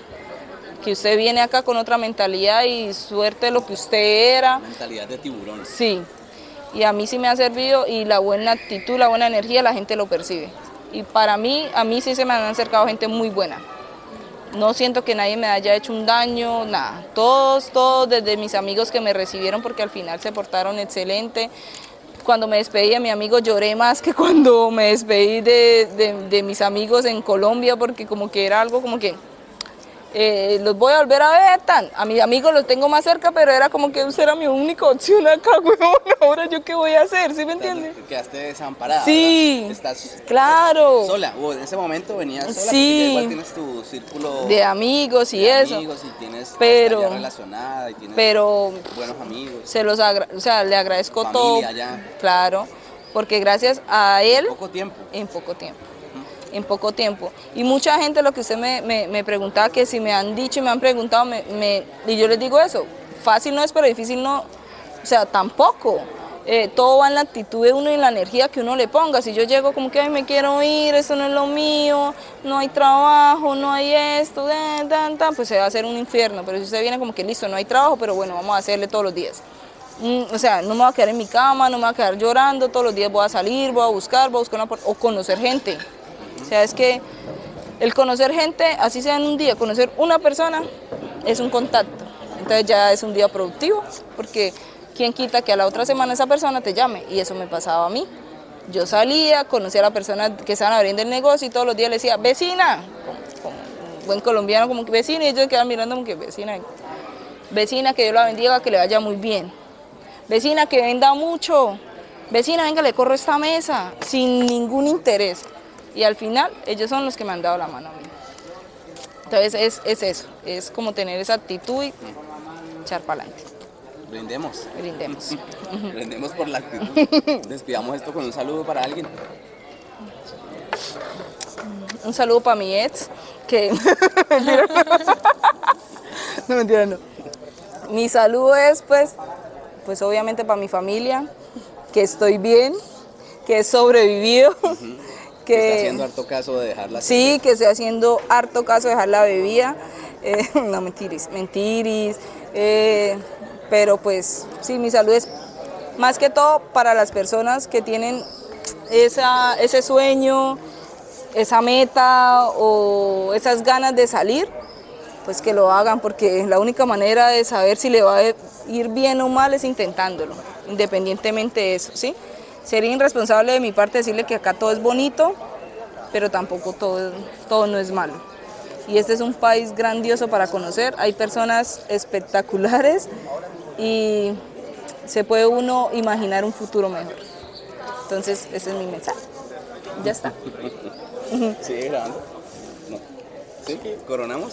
que usted viene acá con otra mentalidad y suerte de lo que usted era. Mentalidad de tiburón. Sí, y a mí sí me ha servido y la buena actitud, la buena energía, la gente lo percibe. Y para mí, a mí sí se me han acercado gente muy buena. No siento que nadie me haya hecho un daño, nada. Todos, todos, desde mis amigos que me recibieron, porque al final se portaron excelente. Cuando me despedí de mi amigo lloré más que cuando me despedí de, de- de mis amigos en Colombia, porque como que era algo como que eh, los voy a volver a ver, tan. A mis amigos los tengo más cerca, pero era como que usted era mi única opción acá, [LAUGHS] weón. Ahora yo qué voy a hacer, ¿sí me entiende? Quedaste desamparada. Sí. ¿verdad? Estás Claro. sola. O en ese momento venías sola. Sí. igual tienes tu círculo De amigos y de eso. amigos y tienes Pero- relacionada y tienes Pero buenos amigos. se los agra- o sea, le agradezco todo. ya. Claro, porque gracias a él Poco tiempo. en poco tiempo. En poco tiempo. Y mucha gente lo que usted me, me, me preguntaba, que si me han dicho y me han preguntado, me, me- y yo les digo eso, fácil no es, pero difícil no, o sea, tampoco. Eh, todo va en la actitud de uno y en la energía que uno le ponga. Si yo llego como que Ay, me quiero ir, esto no es lo mío, no hay trabajo, no hay esto, tan, tan, pues se va a hacer un infierno. Pero si usted viene como que listo, no hay trabajo, pero bueno, vamos a hacerle todos los días. Mm, o sea, no me voy a quedar en mi cama, no me voy a quedar llorando, todos los días voy a salir, voy a buscar, voy a buscar una, o conocer gente. O sea, es que el conocer gente, así sea en un día, conocer una persona es un contacto. Entonces ya es un día productivo, porque quién quita que a la otra semana esa persona te llame. Y eso me pasaba a mí. Yo salía, conocía a la persona que estaban abriendo el negocio y todos los días le decía, vecina, como, un buen colombiano, como que vecina, y ellos quedaban mirando como que vecina, vecina, que Dios la bendiga, que le vaya muy bien. Vecina, que venda mucho. Vecina, venga, le corro esta mesa, sin ningún interés. Y al final, ellos son los que me han dado la mano a mí. Entonces, es, es eso, es como tener esa actitud y echar para adelante. Brindemos. Brindemos. [LAUGHS] Brindemos por la actitud. [LAUGHS] Despidamos esto con un saludo para alguien. Un saludo para mi ex, que... [LAUGHS] No, mentira, no. Mi saludo es, pues, pues obviamente para mi familia, que estoy bien, que he sobrevivido, Que está que... haciendo harto caso de dejarla. Sí, que estoy haciendo harto caso de dejar la bebida. Eh, [LAUGHS] no, mentiris, mentiris. eh, pero pues sí, mi salud es más que todo para las personas que tienen esa, ese sueño, esa meta o esas ganas de salir, pues que lo hagan, porque la única manera de saber si le va a ir bien o mal es intentándolo, independientemente de eso, ¿sí? Sería irresponsable de mi parte decirle que acá todo es bonito, pero tampoco todo, todo no es malo. Y este es un país grandioso para conocer, hay personas espectaculares y se puede uno imaginar un futuro mejor. Entonces, ese es mi mensaje. Ya está. [LAUGHS] Sigue grabando. No. ¿Sí? ¿Coronamos?